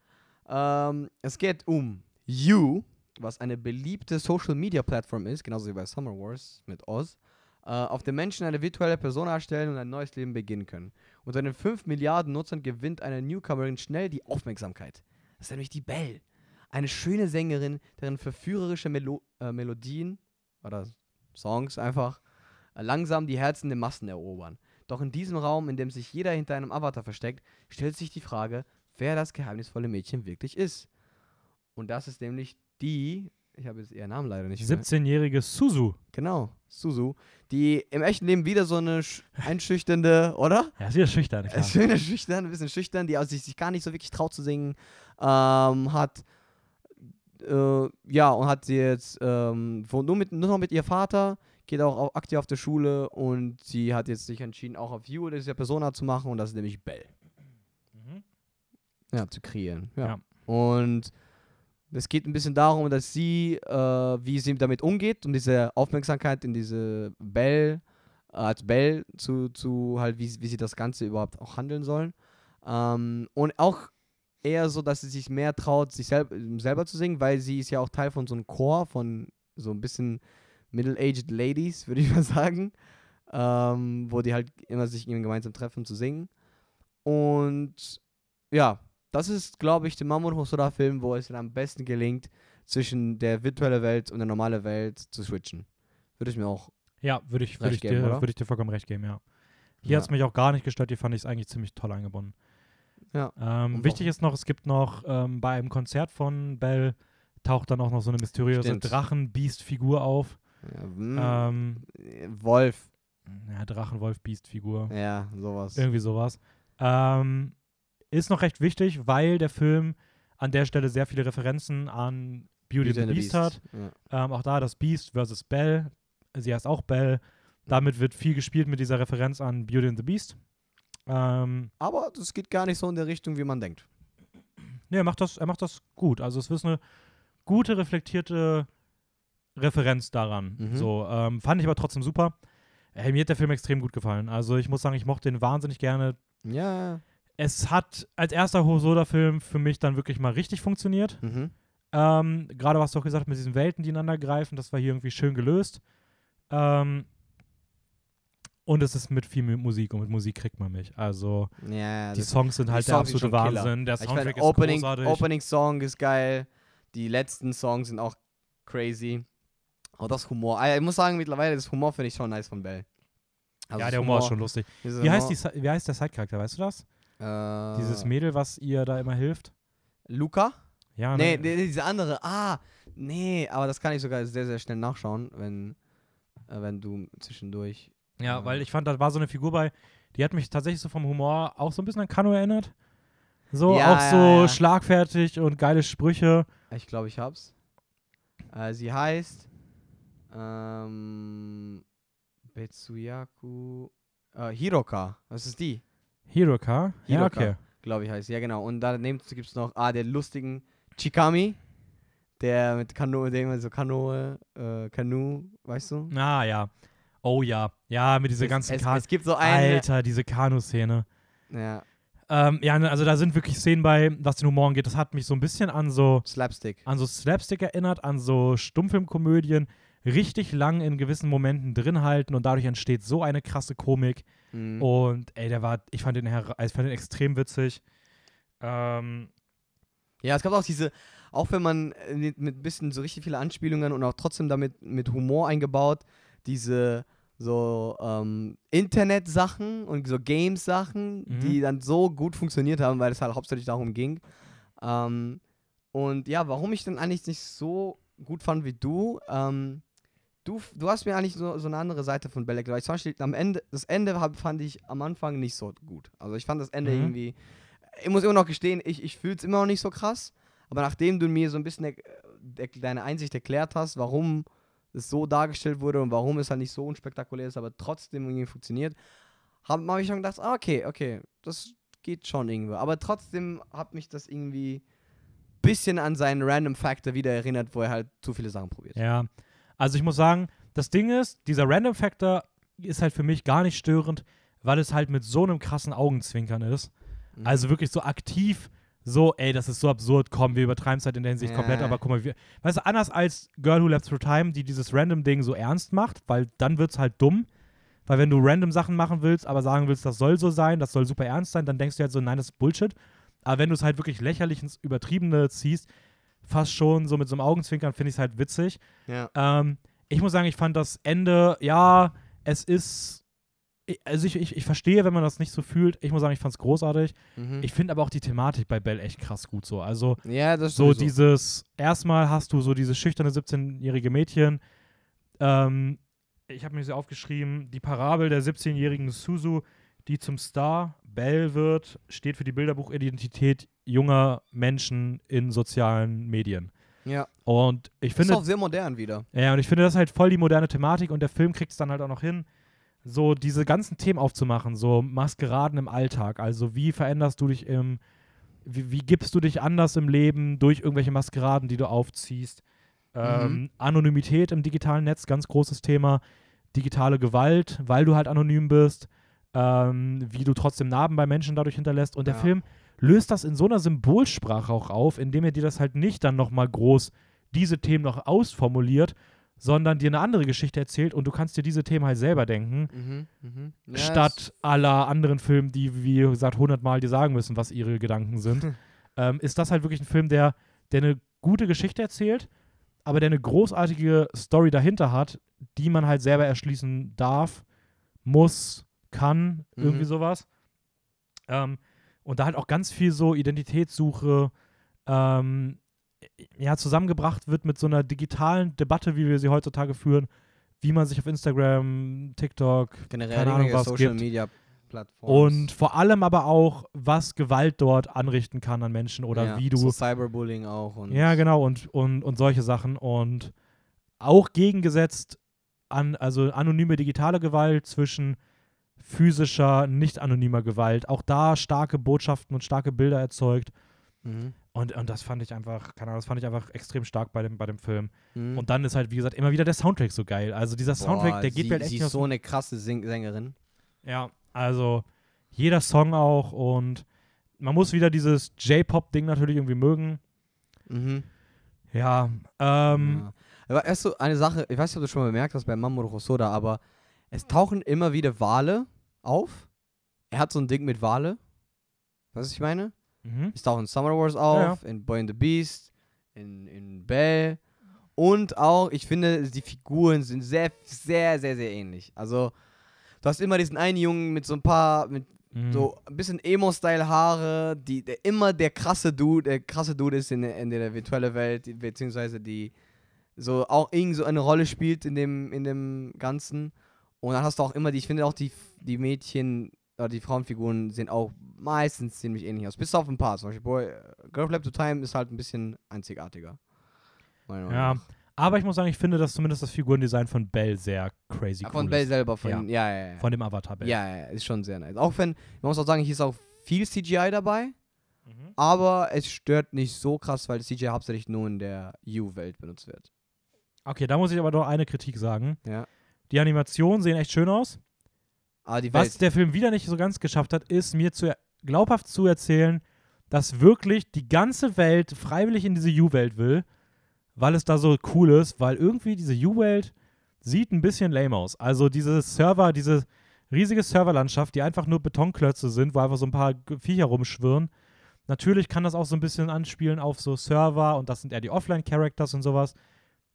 Ähm, es geht um You, was eine beliebte Social-Media-Plattform ist, genauso wie bei Summer Wars mit Oz, äh, auf der Menschen eine virtuelle Person erstellen und ein neues Leben beginnen können. Unter den 5 Milliarden Nutzern gewinnt eine Newcomerin schnell die Aufmerksamkeit. Das ist nämlich die Belle. Eine schöne Sängerin, deren verführerische Melo äh, Melodien oder Songs einfach äh, langsam die Herzen der Massen erobern. Doch in diesem Raum, in dem sich jeder hinter einem Avatar versteckt, stellt sich die Frage, wer das geheimnisvolle Mädchen wirklich ist. Und das ist nämlich die, ich habe jetzt ihren Namen leider nicht mehr. 17-jährige Suzu. Genau, Suzu, die im echten Leben wieder so eine sch- einschüchternde, oder? Ja, ist wieder schüchtern, klar. Schöne schüchtern, ein bisschen schüchtern, die sich, sich gar nicht so wirklich traut zu singen, ähm, hat, äh, ja, und hat sie jetzt, ähm, nur, mit, nur noch mit ihr Vater, geht auch au- aktiv auf der Schule und sie hat jetzt sich entschieden, auch auf You diese Persona zu machen und das ist nämlich Belle. Ja, zu kreieren. Ja. Ja. Und es geht ein bisschen darum, dass sie, äh, wie sie damit umgeht und diese Aufmerksamkeit in diese Bell, äh, als Bell zu, zu halt, wie, wie sie das Ganze überhaupt auch handeln sollen. Ähm, und auch eher so, dass sie sich mehr traut, sich selb selber zu singen, weil sie ist ja auch Teil von so einem Chor von so ein bisschen middle-aged Ladies, würde ich mal sagen, ähm, wo die halt immer sich gemeinsam treffen, um zu singen. Und ja, das ist, glaube ich, der Mamoru Hosoda-Film, wo es dann am besten gelingt, zwischen der virtuellen Welt und der normalen Welt zu switchen. Würde ich mir auch. Ja, würde ich, würd ich, geben, dir, würd ich dir vollkommen recht geben, ja. Hier Ja. hat es mich auch gar nicht gestört, hier fand ich es eigentlich ziemlich toll eingebunden. Ja. Ähm, wichtig ist noch, es gibt noch ähm, bei einem Konzert von Bell taucht dann auch noch so eine mysteriöse. Drachen-Beast-Figur auf. Ja, mm, Ähm, äh, Wolf. ja, Drachen-Wolf-Beast-Figur. Ja, sowas. Irgendwie sowas. Ähm, ist noch recht wichtig, weil der Film an der Stelle sehr viele Referenzen an Beauty, and the Beast, hat. Ja. Ähm, auch da das Beast versus Belle. Sie heißt auch Belle. Damit wird viel gespielt mit dieser Referenz an Beauty and the Beast. Ähm, Aber das geht gar nicht so in der Richtung, wie man denkt. ne, er macht das, er macht das gut. Also es ist eine gute, reflektierte Referenz daran. Mhm. So, ähm, fand ich aber trotzdem super. Hey, mir hat der Film extrem gut gefallen. Also ich muss sagen, ich mochte den wahnsinnig gerne. Ja. Es hat als erster Hosoda-Film für mich dann wirklich mal richtig funktioniert. Mhm. Ähm, Gerade was du auch gesagt hast mit diesen Welten, die ineinander greifen, das war hier irgendwie schön gelöst. Ähm, und es ist mit viel mit Musik und mit Musik kriegt man mich. Also Ja, die Songs sind halt der Songs sind absolute schon Killer. Wahnsinn. Der ich Soundtrack ist Opening, großartig. Opening Song ist geil. Die letzten Songs sind auch crazy. Und das Humor. Ah, Ich muss sagen, mittlerweile, das Humor finde ich schon nice von Bell. Also ja, der Humor ist schon lustig. Wie heißt, die, Humor- wie heißt der Sidecharakter, weißt du das? Äh, Dieses Mädel, was ihr da immer hilft? Luca? Ja, Nee, ne? nee, diese andere. Ah, nee, aber das kann ich sogar sehr, sehr schnell nachschauen, wenn, äh, wenn du zwischendurch. Ja, äh, weil ich fand, da war so eine Figur bei, die hat mich tatsächlich so vom Humor auch so ein bisschen an Kano erinnert. So, Ja, auch ja, so ja. schlagfertig und geile Sprüche. Ich glaube, ich hab's. Äh, sie heißt ähm, Betsuyaku äh, Hiroka. Was ist die? Hiroka? Ja, Hiroka. okay. Glaube ich heißt. Ja, genau. Und daneben gibt es noch ah, der lustigen Chikami. Der mit Kanu, der immer so Kanoe, äh, Kanu, weißt du? Ah, ja. Oh ja. Ja, mit dieser es, ganzen Kanu. es gibt so eine. Alter, diese Kanu-Szene. Ja, Ähm, ja, ne, also da sind wirklich Szenen bei, was den Humor angeht. Das hat mich so ein bisschen an so, Slapstick. an so Slapstick erinnert, an so Stummfilmkomödien. Richtig lang in gewissen Momenten drin halten und dadurch entsteht so eine krasse Komik. Mhm. Und ey, der war, ich fand den, ich fand den extrem witzig. Ähm, Ja, es gab auch diese, auch wenn man äh, mit mit ein bisschen so richtig viele Anspielungen und auch trotzdem damit mit Humor eingebaut, diese so ähm, Internet-Sachen und so Games-Sachen, Mhm. die dann so gut funktioniert haben, weil es halt hauptsächlich darum ging. Ähm, und ja, warum ich dann eigentlich nicht so gut fand wie du, ähm, du, du hast mir eigentlich so, so eine andere Seite von Bell erklärt. Zum Beispiel am Ende, das Ende hab, fand ich am Anfang nicht so gut. Also ich fand das Ende Mhm. irgendwie, ich muss immer noch gestehen, ich, ich fühle es immer noch nicht so krass. Aber nachdem du mir so ein bisschen er, er, deine Einsicht erklärt hast, warum es so dargestellt wurde und warum es halt nicht so unspektakulär ist, aber trotzdem irgendwie funktioniert, habe hab ich schon gedacht, ah, okay, okay, das geht schon irgendwo. Aber trotzdem hat mich das irgendwie bisschen an seinen Random Factor wieder erinnert, wo er halt zu viele Sachen probiert. Ja, also ich muss sagen, das Ding ist, dieser Random Factor ist halt für mich gar nicht störend, weil es halt mit so einem krassen Augenzwinkern ist. Mhm. Also wirklich so aktiv, so, ey, das ist so absurd, komm, wir übertreiben es halt in der Hinsicht Ja. komplett, aber guck mal, wir, weißt du, anders als Girl Who Left Through Time, die dieses Random-Ding so ernst macht, weil dann wird es halt dumm. Weil wenn du random Sachen machen willst, aber sagen willst, das soll so sein, das soll super ernst sein, dann denkst du halt so, nein, das ist Bullshit. Aber wenn du es halt wirklich lächerlich ins Übertriebene ziehst, fast schon so mit so einem Augenzwinkern, finde ich es halt witzig. ja. Ähm, ich muss sagen, ich fand das Ende, ja, es ist. Also ich, ich, ich verstehe, wenn man das nicht so fühlt. Ich muss sagen, ich fand es großartig. Mhm. Ich finde aber auch die Thematik bei Bell echt krass gut so. Also ja, das so sowieso. dieses, erstmal hast du so dieses schüchterne 17-jährige Mädchen. Ähm, ich habe mir sie aufgeschrieben, die Parabel der 17-jährigen Suzu, die zum Star Bell wird, steht für die Bilderbuchidentität junger Menschen in sozialen Medien. Ja, Und ich ist finde, auch sehr modern wieder. ja, und ich finde das halt voll die moderne Thematik und der Film kriegt es dann halt auch noch hin, so diese ganzen Themen aufzumachen, so Maskeraden im Alltag. Also wie veränderst du dich im, wie, wie gibst du dich anders im Leben durch irgendwelche Maskeraden, die du aufziehst? Ähm, Anonymität im digitalen Netz, ganz großes Thema. Digitale Gewalt, weil du halt anonym bist. Ähm, wie du trotzdem Narben bei Menschen dadurch hinterlässt. Und der Ja. Film löst das in so einer Symbolsprache auch auf, indem er dir das halt nicht dann nochmal groß diese Themen noch ausformuliert, sondern dir eine andere Geschichte erzählt und du kannst dir diese Themen halt selber denken, Mhm, mhm. Ja, statt aller anderen Filmen, die, wie gesagt, hundertmal dir sagen müssen, was ihre Gedanken sind. ähm, ist das halt wirklich ein Film, der, der eine gute Geschichte erzählt, aber der eine großartige Story dahinter hat, die man halt selber erschließen darf, muss, kann, Mhm. irgendwie sowas. Ähm, und da halt auch ganz viel so Identitätssuche ähm, ja, zusammengebracht wird mit so einer digitalen Debatte, wie wir sie heutzutage führen, wie man sich auf Instagram, TikTok, generell keine Ahnung, was Social gibt. Media Plattformen. Und vor allem aber auch, was Gewalt dort anrichten kann an Menschen oder ja, wie du. So Cyberbullying auch. Und ja, genau, und, und, und solche Sachen. Und auch gegengesetzt an, also anonyme digitale Gewalt zwischen physischer, nicht anonymer Gewalt. Auch da starke Botschaften und starke Bilder erzeugt. Mhm. Und, und das fand ich einfach, keine Ahnung, das fand ich einfach extrem stark bei dem, bei dem Film. Mhm. Und dann ist halt, wie gesagt, immer wieder der Soundtrack so geil. Also dieser Soundtrack, Boah, der geht sie, mir halt echt sie nicht ist so eine krasse Sing Sängerin. Ja, also jeder Song auch und man muss wieder dieses J-Pop-Ding natürlich irgendwie mögen. Mhm. Ja, ähm, ja. Aber erst so eine Sache, ich weiß nicht, ob du schon mal bemerkt hast bei Mamoru Hosoda, aber es tauchen immer wieder Wale auf. Er hat so ein Ding mit Wale. Weißt du, was ich meine? mhm. Es tauchen in Summer Wars auf, in Boy and the Beast, in, in Bell. Und auch, ich finde, die Figuren sind sehr, sehr, sehr, sehr ähnlich. Also, du hast immer diesen einen Jungen mit so ein paar, mit Mhm. so ein bisschen Emo-Style-Haare, die, der immer der krasse Dude, der krasse Dude ist in, der- in der virtuellen Welt, beziehungsweise die so auch irgend so eine Rolle spielt in dem, in dem Ganzen. Und dann hast du auch immer die, ich finde auch die, die Mädchen oder die Frauenfiguren sehen auch meistens ziemlich ähnlich aus. Bis auf ein paar. Zum Beispiel Boy, Girl of Lab to Time ist halt ein bisschen einzigartiger. Ja, aber ich muss sagen, ich finde, dass zumindest das Figurendesign von Bell sehr crazy Ja, cool von ist. Bell selber, von, ja, ja, ja. Von dem Avatar Bell. ja, ja, ist schon sehr nice. Auch wenn, man muss auch sagen, hier ist auch viel CGI dabei. Mhm. Aber es stört nicht so krass, weil das CGI hauptsächlich nur in der U-Welt benutzt wird. Okay, da muss ich aber noch eine Kritik sagen. Ja. Die Animationen sehen echt schön aus. Die Was der Film wieder nicht so ganz geschafft hat, ist mir zu glaubhaft zu erzählen, dass wirklich die ganze Welt freiwillig in diese U-Welt will, weil es da so cool ist, weil irgendwie diese U-Welt sieht ein bisschen lame aus. Also diese Server, diese riesige Serverlandschaft, die einfach nur Betonklötze sind, wo einfach so ein paar Viecher rumschwirren. Natürlich kann das auch so ein bisschen anspielen auf so Server und das sind eher die Offline-Characters und sowas.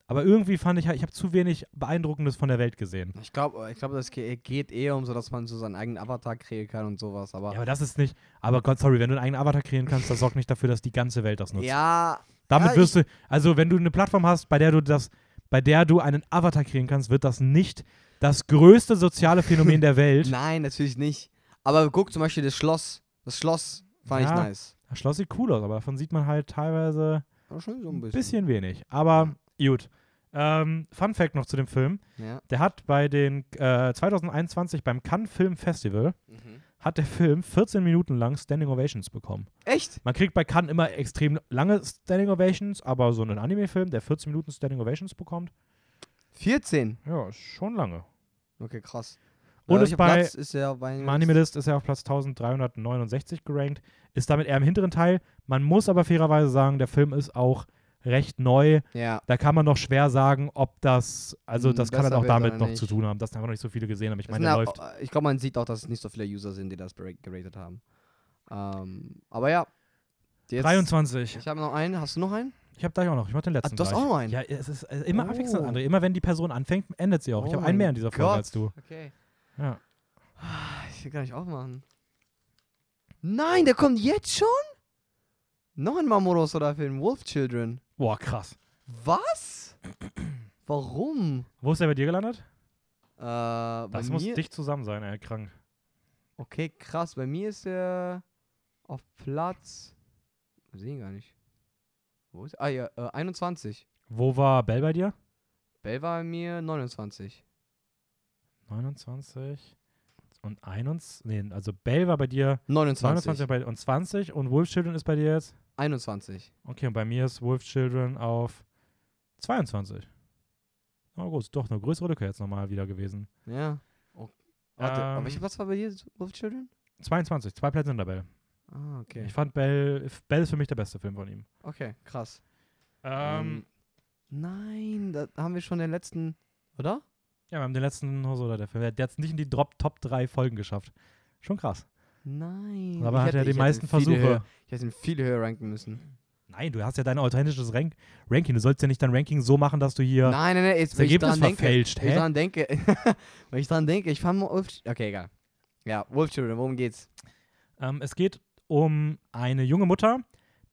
Aber irgendwie fand ich, ich habe zu wenig Beeindruckendes von der Welt gesehen. Ich glaube, ich glaub, das ge- geht eher um so, dass man so seinen eigenen Avatar kreieren kann und sowas. Aber Ja, aber das ist nicht. Aber Gott, sorry, wenn du einen eigenen Avatar kreieren kannst, das sorgt nicht dafür, dass die ganze Welt das nutzt. ja, Damit ja, wirst du, also wenn du eine Plattform hast, bei der du das bei der du einen Avatar kreieren kannst, wird das nicht das größte soziale Phänomen der Welt. Nein, natürlich nicht. Aber guck zum Beispiel das Schloss. Das Schloss fand Ja. ich nice. Das Schloss sieht cool aus, aber davon sieht man halt teilweise Aber schon so ein ein bisschen. bisschen wenig. Aber gut. Ähm, Fun Fact noch zu dem Film. Ja. Der hat bei den äh, 2021 beim Cannes Film Festival Mhm. hat der Film 14 Minuten lang Standing Ovations bekommen. Echt? Man kriegt bei Cannes immer extrem lange Standing Ovations, aber so einen Anime-Film, der 14 Minuten Standing Ovations bekommt, 14. ja, schon lange. Okay, krass. Und ist bei- Platz ist er bei Im Anime-List ist er auf Platz 1369 gerankt, ist damit eher im hinteren Teil. Man muss aber fairerweise sagen, der Film ist auch recht neu. Ja. Da kann man noch schwer sagen, ob das, also Hm, das kann halt besser auch damit noch nicht. zu tun haben, dass da einfach noch nicht so viele gesehen haben. Ich meine, der läuft. Ich glaube, man sieht auch, dass es nicht so viele User sind, die das geratet haben. Ähm, aber ja. Jetzt, 23. Ich habe noch einen. Hast du noch einen? Ich habe gleich auch noch. Ich mach den letzten. du hast auch noch einen? Ja, es ist äh, immer Oh. abwechselnd, André. Immer wenn die Person anfängt, endet sie auch. ich Oh habe einen mehr in dieser Folge Gott. als du. Okay. Ja. Ich will gar nicht aufmachen. Nein, der kommt jetzt schon? Noch ein Mamoru oder Film, Wolf Children. Boah, krass. Was? Warum? Wo ist der bei dir gelandet? Äh, bei Das muss dicht zusammen sein, ey, krank. Okay, krass. Bei mir ist er auf Platz. Wir sehen gar nicht. Wo ist Ah ja, äh, 21. Wo war Bell bei dir? Bell war bei mir 29. 29 und 21. Nee, also Bell war bei dir 29. 29 bei, und 20 und Wolf Children ist bei dir jetzt? 21. Okay, und bei mir ist Wolf Children auf 22. Oh gut, ist doch eine größere Lücke jetzt nochmal wieder gewesen. Ja. Oh, warte, aber Ähm, welcher Platz war bei dir, Wolf Children? 22, zwei Plätze hinter Bell. Ah, okay. Ich fand Bell, Bell ist für mich der beste Film von ihm. Okay, krass. Ähm, nein, da haben wir schon den letzten, oder? ja, wir haben den letzten Hosoda, der Film. Der, der hat es nicht in die Drop Top 3 Folgen geschafft. Schon krass. Nein. Aber Ich hat er die meisten Versuche. Höher, ich hätte ihn viel höher ranken müssen. Nein, du hast ja dein authentisches Rank Ranking. Du sollst ja nicht dein Ranking so machen, dass du hier Nein, nein, nein. Jetzt, das Ergebnis dran denke, verfälscht. wenn ich denke, wenn ich dran denke, ich fand Wolf. Okay, egal. Ja, Wolf Children, worum geht's? Ähm, es geht um eine junge Mutter,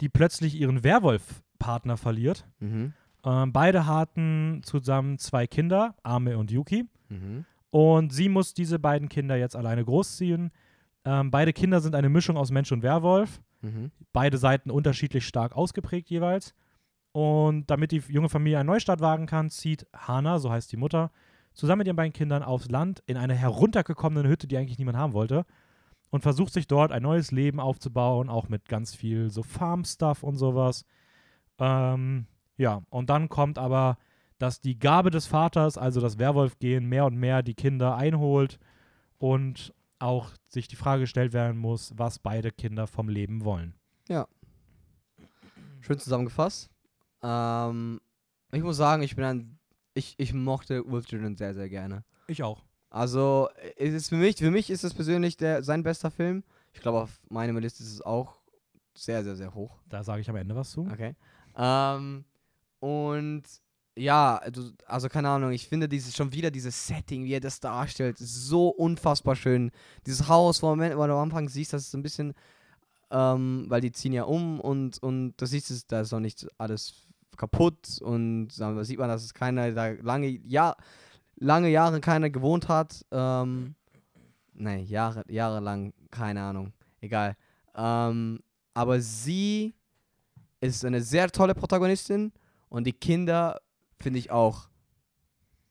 die plötzlich ihren Werwolf-Partner verliert. Mhm. Ähm, beide hatten zusammen zwei Kinder, Ame und Yuki. Mhm. Und sie muss diese beiden Kinder jetzt alleine großziehen. Ähm, beide Kinder sind eine Mischung aus Mensch und Werwolf. Mhm. Beide Seiten unterschiedlich stark ausgeprägt jeweils. Und damit die junge Familie einen Neustart wagen kann, zieht Hana, so heißt die Mutter, zusammen mit ihren beiden Kindern aufs Land in eine heruntergekommene Hütte, die eigentlich niemand haben wollte. Und versucht sich dort ein neues Leben aufzubauen, auch mit ganz viel so Farm-Stuff und sowas. Ähm, ja, und dann kommt aber, dass die Gabe des Vaters, also das Werwolf-Gehen, mehr und mehr die Kinder einholt und auch sich die Frage gestellt werden muss, was beide Kinder vom Leben wollen. Schön zusammengefasst. Ähm, ich muss sagen, ich bin ein. Ich, ich mochte Wolf Children sehr, sehr gerne. Ich auch. Also, es ist für mich, für mich ist es persönlich der, sein bester Film. Ich glaube, auf meiner Liste ist es auch sehr, sehr, sehr hoch. Da sage ich am Ende was zu. Okay. Ähm, und ja, also, also keine Ahnung, ich finde dieses schon wieder dieses Setting, wie er das darstellt, so unfassbar schön. Dieses Haus, wo, man, wo du am Anfang siehst, das ist ein bisschen, ähm, weil die ziehen ja um und, und du siehst, es, da ist noch nicht alles kaputt und dann sieht man, dass es keiner da lange, ja, lange Jahre keiner gewohnt hat. Ähm, nein, Jahre, jahrelang, keine Ahnung, egal. Ähm, aber sie ist eine sehr tolle Protagonistin und die Kinder finde ich auch.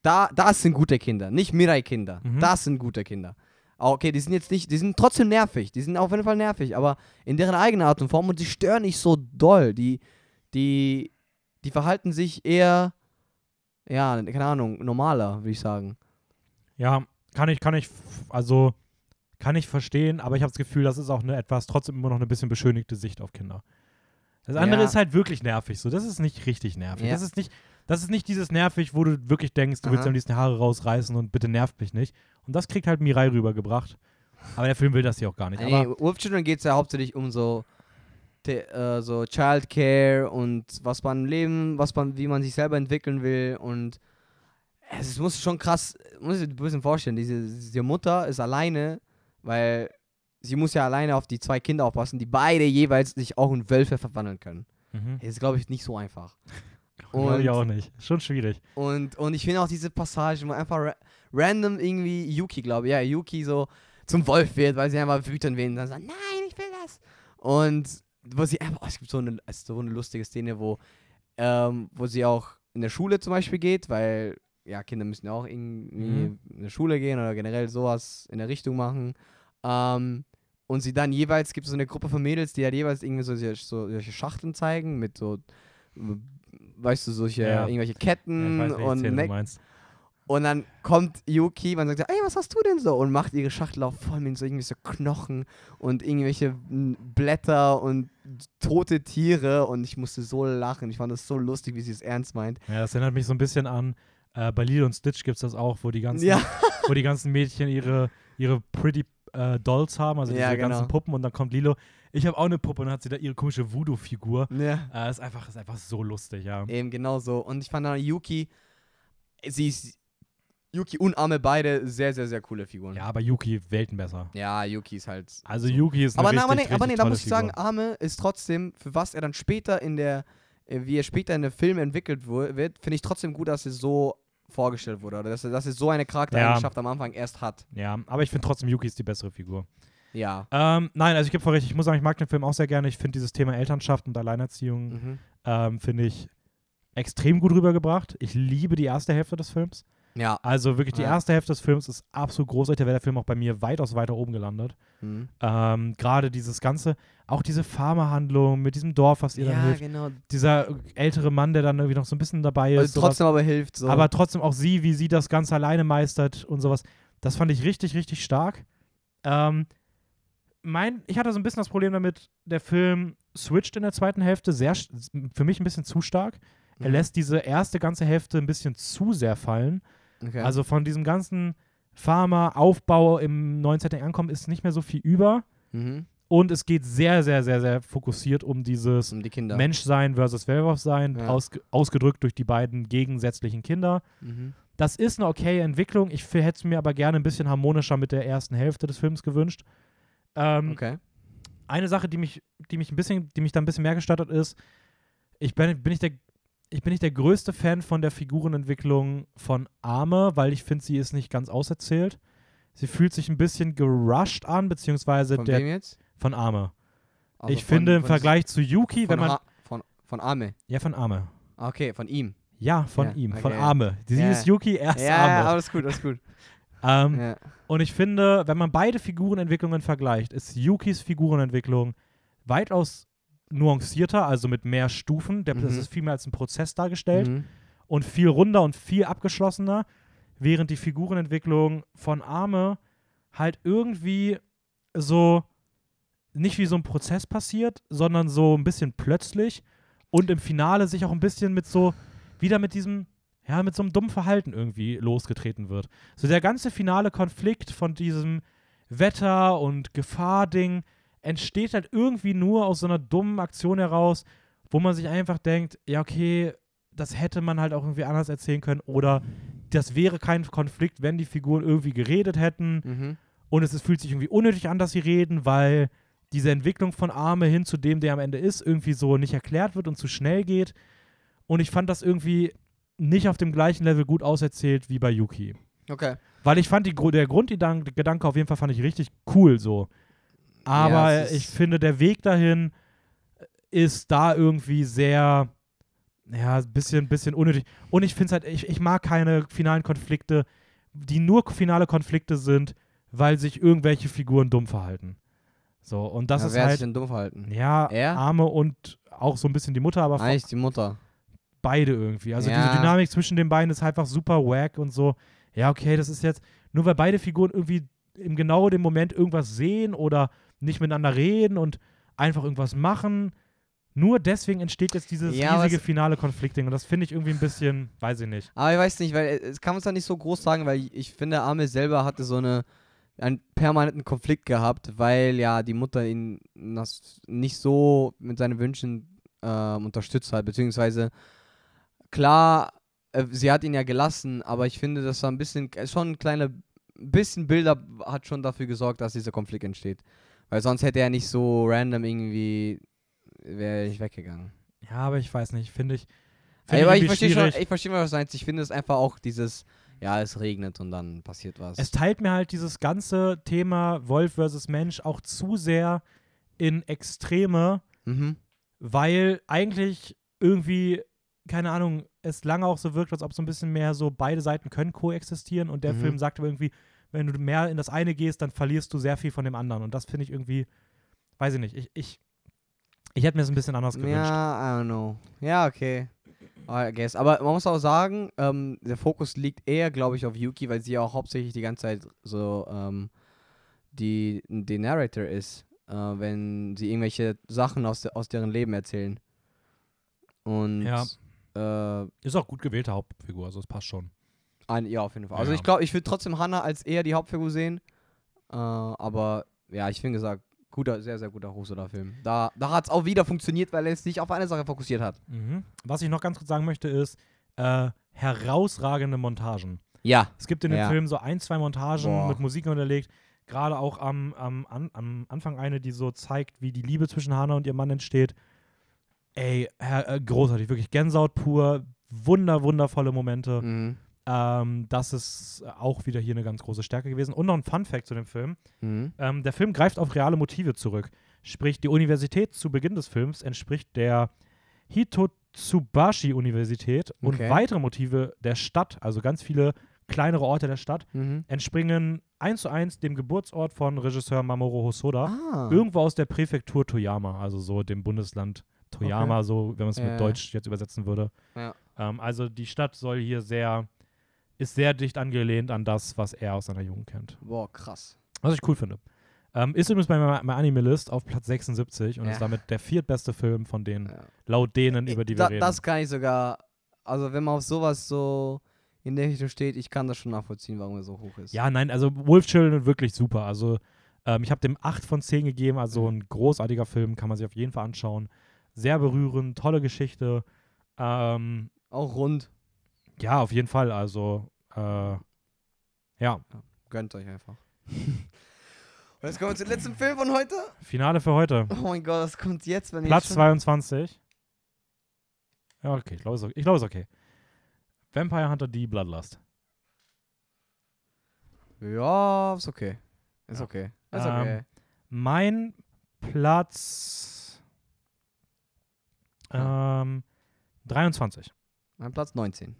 Da, das sind gute Kinder, nicht Mirai-Kinder. Mhm. Das sind gute Kinder. Okay, die sind jetzt nicht, die sind trotzdem nervig, die sind auf jeden Fall nervig, aber in deren eigener Art und Form und die stören nicht so doll. Die, die, die verhalten sich eher, ja, keine Ahnung, normaler, würde ich sagen. Ja, kann ich, kann ich, also kann ich verstehen, aber ich habe das Gefühl, das ist auch eine etwas, trotzdem immer noch eine bisschen beschönigte Sicht auf Kinder. Das andere Ja. ist halt wirklich nervig, so. Das ist nicht richtig nervig. Ja. Das ist nicht, das ist nicht dieses nervig, wo du wirklich denkst, du willst Aha. am liebsten Haare rausreißen und bitte nervt mich nicht. Und das kriegt halt Mirai rübergebracht. Aber der Film will das hier auch gar nicht. Nee, Aber Wolf Children geht es ja hauptsächlich um so, äh, so Childcare und was man im Leben, was man, wie man sich selber entwickeln will und es muss schon krass, muss ich dir ein bisschen vorstellen, diese, diese Mutter ist alleine, weil sie muss ja alleine auf die zwei Kinder aufpassen, die beide jeweils sich auch in Wölfe verwandeln können. mhm. Das ist, glaube ich, nicht so einfach. Glaube ich Und- auch nicht. Schon schwierig. Und, und ich finde auch diese Passage, wo einfach ra random irgendwie Yuki, glaube ich, ja, Yuki so zum Wolf wird, weil sie einfach wütend werden und dann sagt, nein, ich will das. Und wo sie einfach, oh, es gibt so eine, es ist so eine lustige Szene, wo, ähm, wo sie auch in der Schule zum Beispiel geht, weil, ja, Kinder müssen ja auch irgendwie Mhm. in der Schule gehen oder generell sowas in der Richtung machen. Ähm, und sie dann jeweils, gibt es so eine Gruppe von Mädels, die halt jeweils irgendwie so, solche- so solche Schachteln zeigen mit so, weißt du, solche, Ja. irgendwelche Ja, Ketten ich weiß, und Neck meinst. und dann kommt Yuki und sagt, ey, was hast du denn so? Und macht ihre Schachtel auch voll mit so irgendwelche Knochen und irgendwelche Blätter und tote Tiere. Und ich musste so lachen. Ich fand das so lustig, wie sie es ernst meint. Ja, das erinnert mich so ein bisschen an, äh, bei Lilo und Stitch gibt es das auch, wo die ganzen, Ja, wo die ganzen Mädchen ihre, ihre Pretty äh, Dolls haben, also Ja, diese genau. ganzen Puppen und dann kommt Lilo. Ich habe auch eine Puppe und dann hat sie da ihre komische Voodoo-Figur. ja. Äh, ist, einfach, ist einfach so lustig, ja. Eben genau so. Und ich fand dann Yuki, sie ist, Yuki und Ame beide sehr, sehr, sehr coole Figuren. Ja, aber Yuki Welten besser. Ja, Yuki ist halt. Also so. Yuki ist eine Aber, richtig, aber, nee, aber nee, richtig da muss ich sagen, Figur. Arme ist trotzdem, für was er dann später in der, äh, wie er später in der Film entwickelt wird, finde ich trotzdem gut, dass er so vorgestellt wurde. Oder dass er, dass er so eine Charaktereigenschaft am Anfang erst hat. Ja, aber ich finde trotzdem, Yuki ist die bessere Figur. Ja. Ähm, nein, also ich gebe voll recht, ich muss sagen, ich mag den Film auch sehr gerne. Ich finde dieses Thema Elternschaft und Alleinerziehung, Mhm. ähm, finde ich extrem gut rübergebracht. Ich liebe die erste Hälfte des Films. Ja. Also wirklich die Ja. erste Hälfte des Films ist absolut großartig. Da wäre der Film auch bei mir weitaus weiter oben gelandet. Mhm. Ähm, Gerade dieses Ganze, auch diese Pharmahandlung mit diesem Dorf, was ihr dann Ja, hilft. genau. Dieser ältere Mann, der dann irgendwie noch so ein bisschen dabei ist. Also sowas. trotzdem aber hilft so. Aber trotzdem auch sie, wie sie das Ganze alleine meistert und sowas. Das fand ich richtig, richtig stark. Ähm, mein, ich hatte so ein bisschen das Problem damit, der Film switcht in der zweiten Hälfte sehr, für mich ein bisschen zu stark. Er Mhm. lässt diese erste ganze Hälfte ein bisschen zu sehr fallen. Okay. Also von diesem ganzen Pharma-Aufbau im neuen Setting ankommen ist nicht mehr so viel über. mhm. Und es geht sehr, sehr, sehr, sehr fokussiert um dieses Um die. Menschsein versus Werwolf-Sein, Ja. ausge ausgedrückt durch die beiden gegensätzlichen Kinder. Mhm. Das ist eine okaye Entwicklung. Ich hätte es mir aber gerne ein bisschen harmonischer mit der ersten Hälfte des Films gewünscht. Ähm, Okay. Eine Sache, die mich, die mich ein bisschen, die mich da ein bisschen mehr gestattet ist, ich bin, bin ich der ich bin nicht der größte Fan von der Figurenentwicklung von Arme, weil ich finde, sie ist nicht ganz auserzählt. Sie fühlt sich ein bisschen gerusht an, beziehungsweise Von der wem jetzt? von Arme. Also ich von- finde im von- Vergleich zu Yuki, von, wenn man Ha- von, von Arme. ja von Arme, Ah, Okay, von ihm. ja von Ja, ihm, von okay. Arme. Sie Ja, ist ja. Yuki, er ist Ja, ja, Arme. alles gut, alles gut. Ähm, ja. Und ich finde, wenn man beide Figurenentwicklungen vergleicht, ist Yukis Figurenentwicklung weitaus nuancierter, also mit mehr Stufen. Der, Das Mhm. ist viel mehr als ein Prozess dargestellt Mhm. und viel runder und viel abgeschlossener, während die Figurenentwicklung von Arme halt irgendwie so nicht wie so ein Prozess passiert, sondern so ein bisschen plötzlich und im Finale sich auch ein bisschen mit so wieder mit diesem ja, mit so einem dummen Verhalten irgendwie losgetreten wird. So der ganze finale Konflikt von diesem Wetter- und Gefahr-Ding entsteht halt irgendwie nur aus so einer dummen Aktion heraus, wo man sich einfach denkt, ja, okay, das hätte man halt auch irgendwie anders erzählen können oder das wäre kein Konflikt, wenn die Figuren irgendwie geredet hätten Mhm. und es, es fühlt sich irgendwie unnötig an, dass sie reden, weil diese Entwicklung von Arme hin zu dem, der am Ende ist, irgendwie so nicht erklärt wird und zu schnell geht. Und ich fand das irgendwie nicht auf dem gleichen Level gut auserzählt wie bei Yuki. Okay. Weil ich fand, die, der Grundgedanke auf jeden Fall fand ich richtig cool so. Aber Ja, ich finde, der Weg dahin ist da irgendwie sehr, ja, ein bisschen, bisschen unnötig. Und ich finde es halt, ich, ich mag keine finalen Konflikte, die nur finale Konflikte sind, weil sich irgendwelche Figuren dumm verhalten. So, und das ja, ist wer hat sich halt, denn dumm verhalten? ja, Er? Arme und auch so ein bisschen die Mutter, aber Eigentlich die Mutter. Beide irgendwie. Also Ja. diese Dynamik zwischen den beiden ist einfach super wack und so. Ja, okay, das ist jetzt, nur weil beide Figuren irgendwie im genau dem Moment irgendwas sehen oder nicht miteinander reden und einfach irgendwas machen, nur deswegen entsteht jetzt dieses Ja, riesige es- finale Konfliktding und das finde ich irgendwie ein bisschen, weiß ich nicht. Aber ich weiß nicht, weil äh, es kann man es da nicht so groß sagen, weil ich finde, Arme selber hatte so eine einen permanenten Konflikt gehabt, weil ja die Mutter ihn das nicht so mit seinen Wünschen ähm, unterstützt hat, beziehungsweise klar, äh, sie hat ihn ja gelassen, aber ich finde, das war ein bisschen, äh, schon ein kleiner, bisschen Bilder hat schon dafür gesorgt, dass dieser Konflikt entsteht. Weil sonst hätte er nicht so random irgendwie, wäre nicht weggegangen. Ja, aber ich weiß nicht, finde ich, Find aber ich verstehe schon, ich verstehe, was du meinst. Ich finde es einfach auch dieses, ja, es regnet und dann passiert was. Es teilt mir halt dieses ganze Thema Wolf versus Mensch auch zu sehr in Extreme, mhm. weil eigentlich irgendwie, keine Ahnung, es lange auch so wirkt, als ob so ein bisschen mehr so beide Seiten können koexistieren und der Mhm. Film sagt aber irgendwie, wenn du mehr in das eine gehst, dann verlierst du sehr viel von dem anderen und das finde ich irgendwie, weiß ich nicht, ich, ich, ich hätte mir das ein bisschen anders gewünscht. Ja, I don't know. Ja, okay. I guess. Aber man muss auch sagen, ähm, der Fokus liegt eher, glaube ich, auf Yuki, weil sie ja auch hauptsächlich die ganze Zeit so ähm, die, die Narrator ist, äh, wenn sie irgendwelche Sachen aus, de aus deren Leben erzählen. Und Ja. Äh, Ist auch gut gewählte Hauptfigur, also es passt schon. ein, ja, auf jeden Fall. Also Ja. ich glaube, ich würde trotzdem Hannah als eher die Hauptfigur sehen. Äh, aber ja, ich finde gesagt, guter, sehr, sehr guter Hosoda-Film. Da, da hat es auch wieder funktioniert, weil er es nicht auf eine Sache fokussiert hat. Mhm. Was ich noch ganz kurz sagen möchte, ist äh, herausragende Montagen. Ja. Es gibt in dem Ja. Film so ein, zwei Montagen Boah. mit Musik unterlegt. Gerade auch am, am, am Anfang eine, die so zeigt, wie die Liebe zwischen Hannah und ihrem Mann entsteht. Ey, äh, großartig, wirklich Gänsehaut pur, wunder, wundervolle Momente. Mhm. Ähm, das ist auch wieder hier eine ganz große Stärke gewesen. Und noch ein Fun-Fact zu dem Film. Mhm. Ähm, der Film greift auf reale Motive zurück. Sprich, die Universität zu Beginn des Films entspricht der Hitotsubashi-Universität und Okay. weitere Motive der Stadt, also ganz viele kleinere Orte der Stadt, Mhm. entspringen eins zu eins dem Geburtsort von Regisseur Mamoru Hosoda. Ah. Irgendwo aus der Präfektur Toyama, also so dem Bundesland Toyama, so wenn man es Ja, mit. Deutsch jetzt übersetzen würde. Ja. Ähm, also die Stadt soll hier sehr, ist sehr dicht angelehnt an das, was er aus seiner Jugend kennt. Boah, krass. Was ich cool finde. Ähm, ist übrigens bei meiner Anime-List auf Platz 76 und Ja. ist damit der viertbeste Film von den, Ja. laut denen, über die wir da, reden. Das kann ich sogar, also wenn man auf sowas so in der Richtung steht, ich kann das schon nachvollziehen, warum er so hoch ist. ja, nein, also Wolf Children wirklich super. Also ähm, ich habe dem 8 von 10 gegeben, also Mhm. ein großartiger Film, kann man sich auf jeden Fall anschauen. Sehr berührend, tolle Geschichte. Ähm, Auch rund. ja, auf jeden Fall, also äh, ja, Gönnt euch einfach. Und jetzt kommen wir zum letzten Film von heute. Finale für heute. Oh mein Gott, das kommt jetzt, wenn Platz ich schon 22. Ja, okay, ich glaube, es, ist okay. glaub, ist okay. Vampire Hunter D Bloodlust. Ja, ist okay. Ist Ja. okay. Ist Ähm, okay. Mein Platz ähm, 23 Mein Platz 19.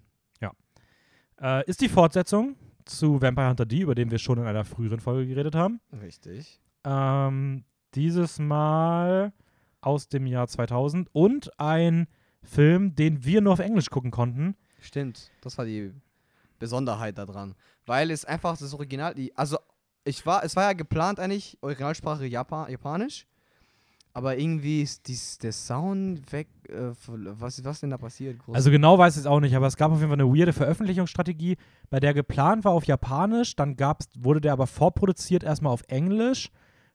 äh, ist die Fortsetzung zu Vampire Hunter D, über den wir schon in einer früheren Folge geredet haben. Richtig. Ähm, dieses Mal aus dem Jahr 2000 und ein Film, den wir nur auf Englisch gucken konnten. Stimmt. Das war die Besonderheit daran. Weil es einfach das Original, die, also ich war, es war ja geplant eigentlich, Originalsprache Japan, Japanisch. Aber irgendwie ist dies, der Sound weg. Äh, was, was denn da passiert? Groß? Also genau weiß ich es auch nicht, aber es gab auf jeden Fall eine weirde Veröffentlichungsstrategie, bei der geplant war auf Japanisch, dann gab's, wurde der aber vorproduziert erstmal auf Englisch,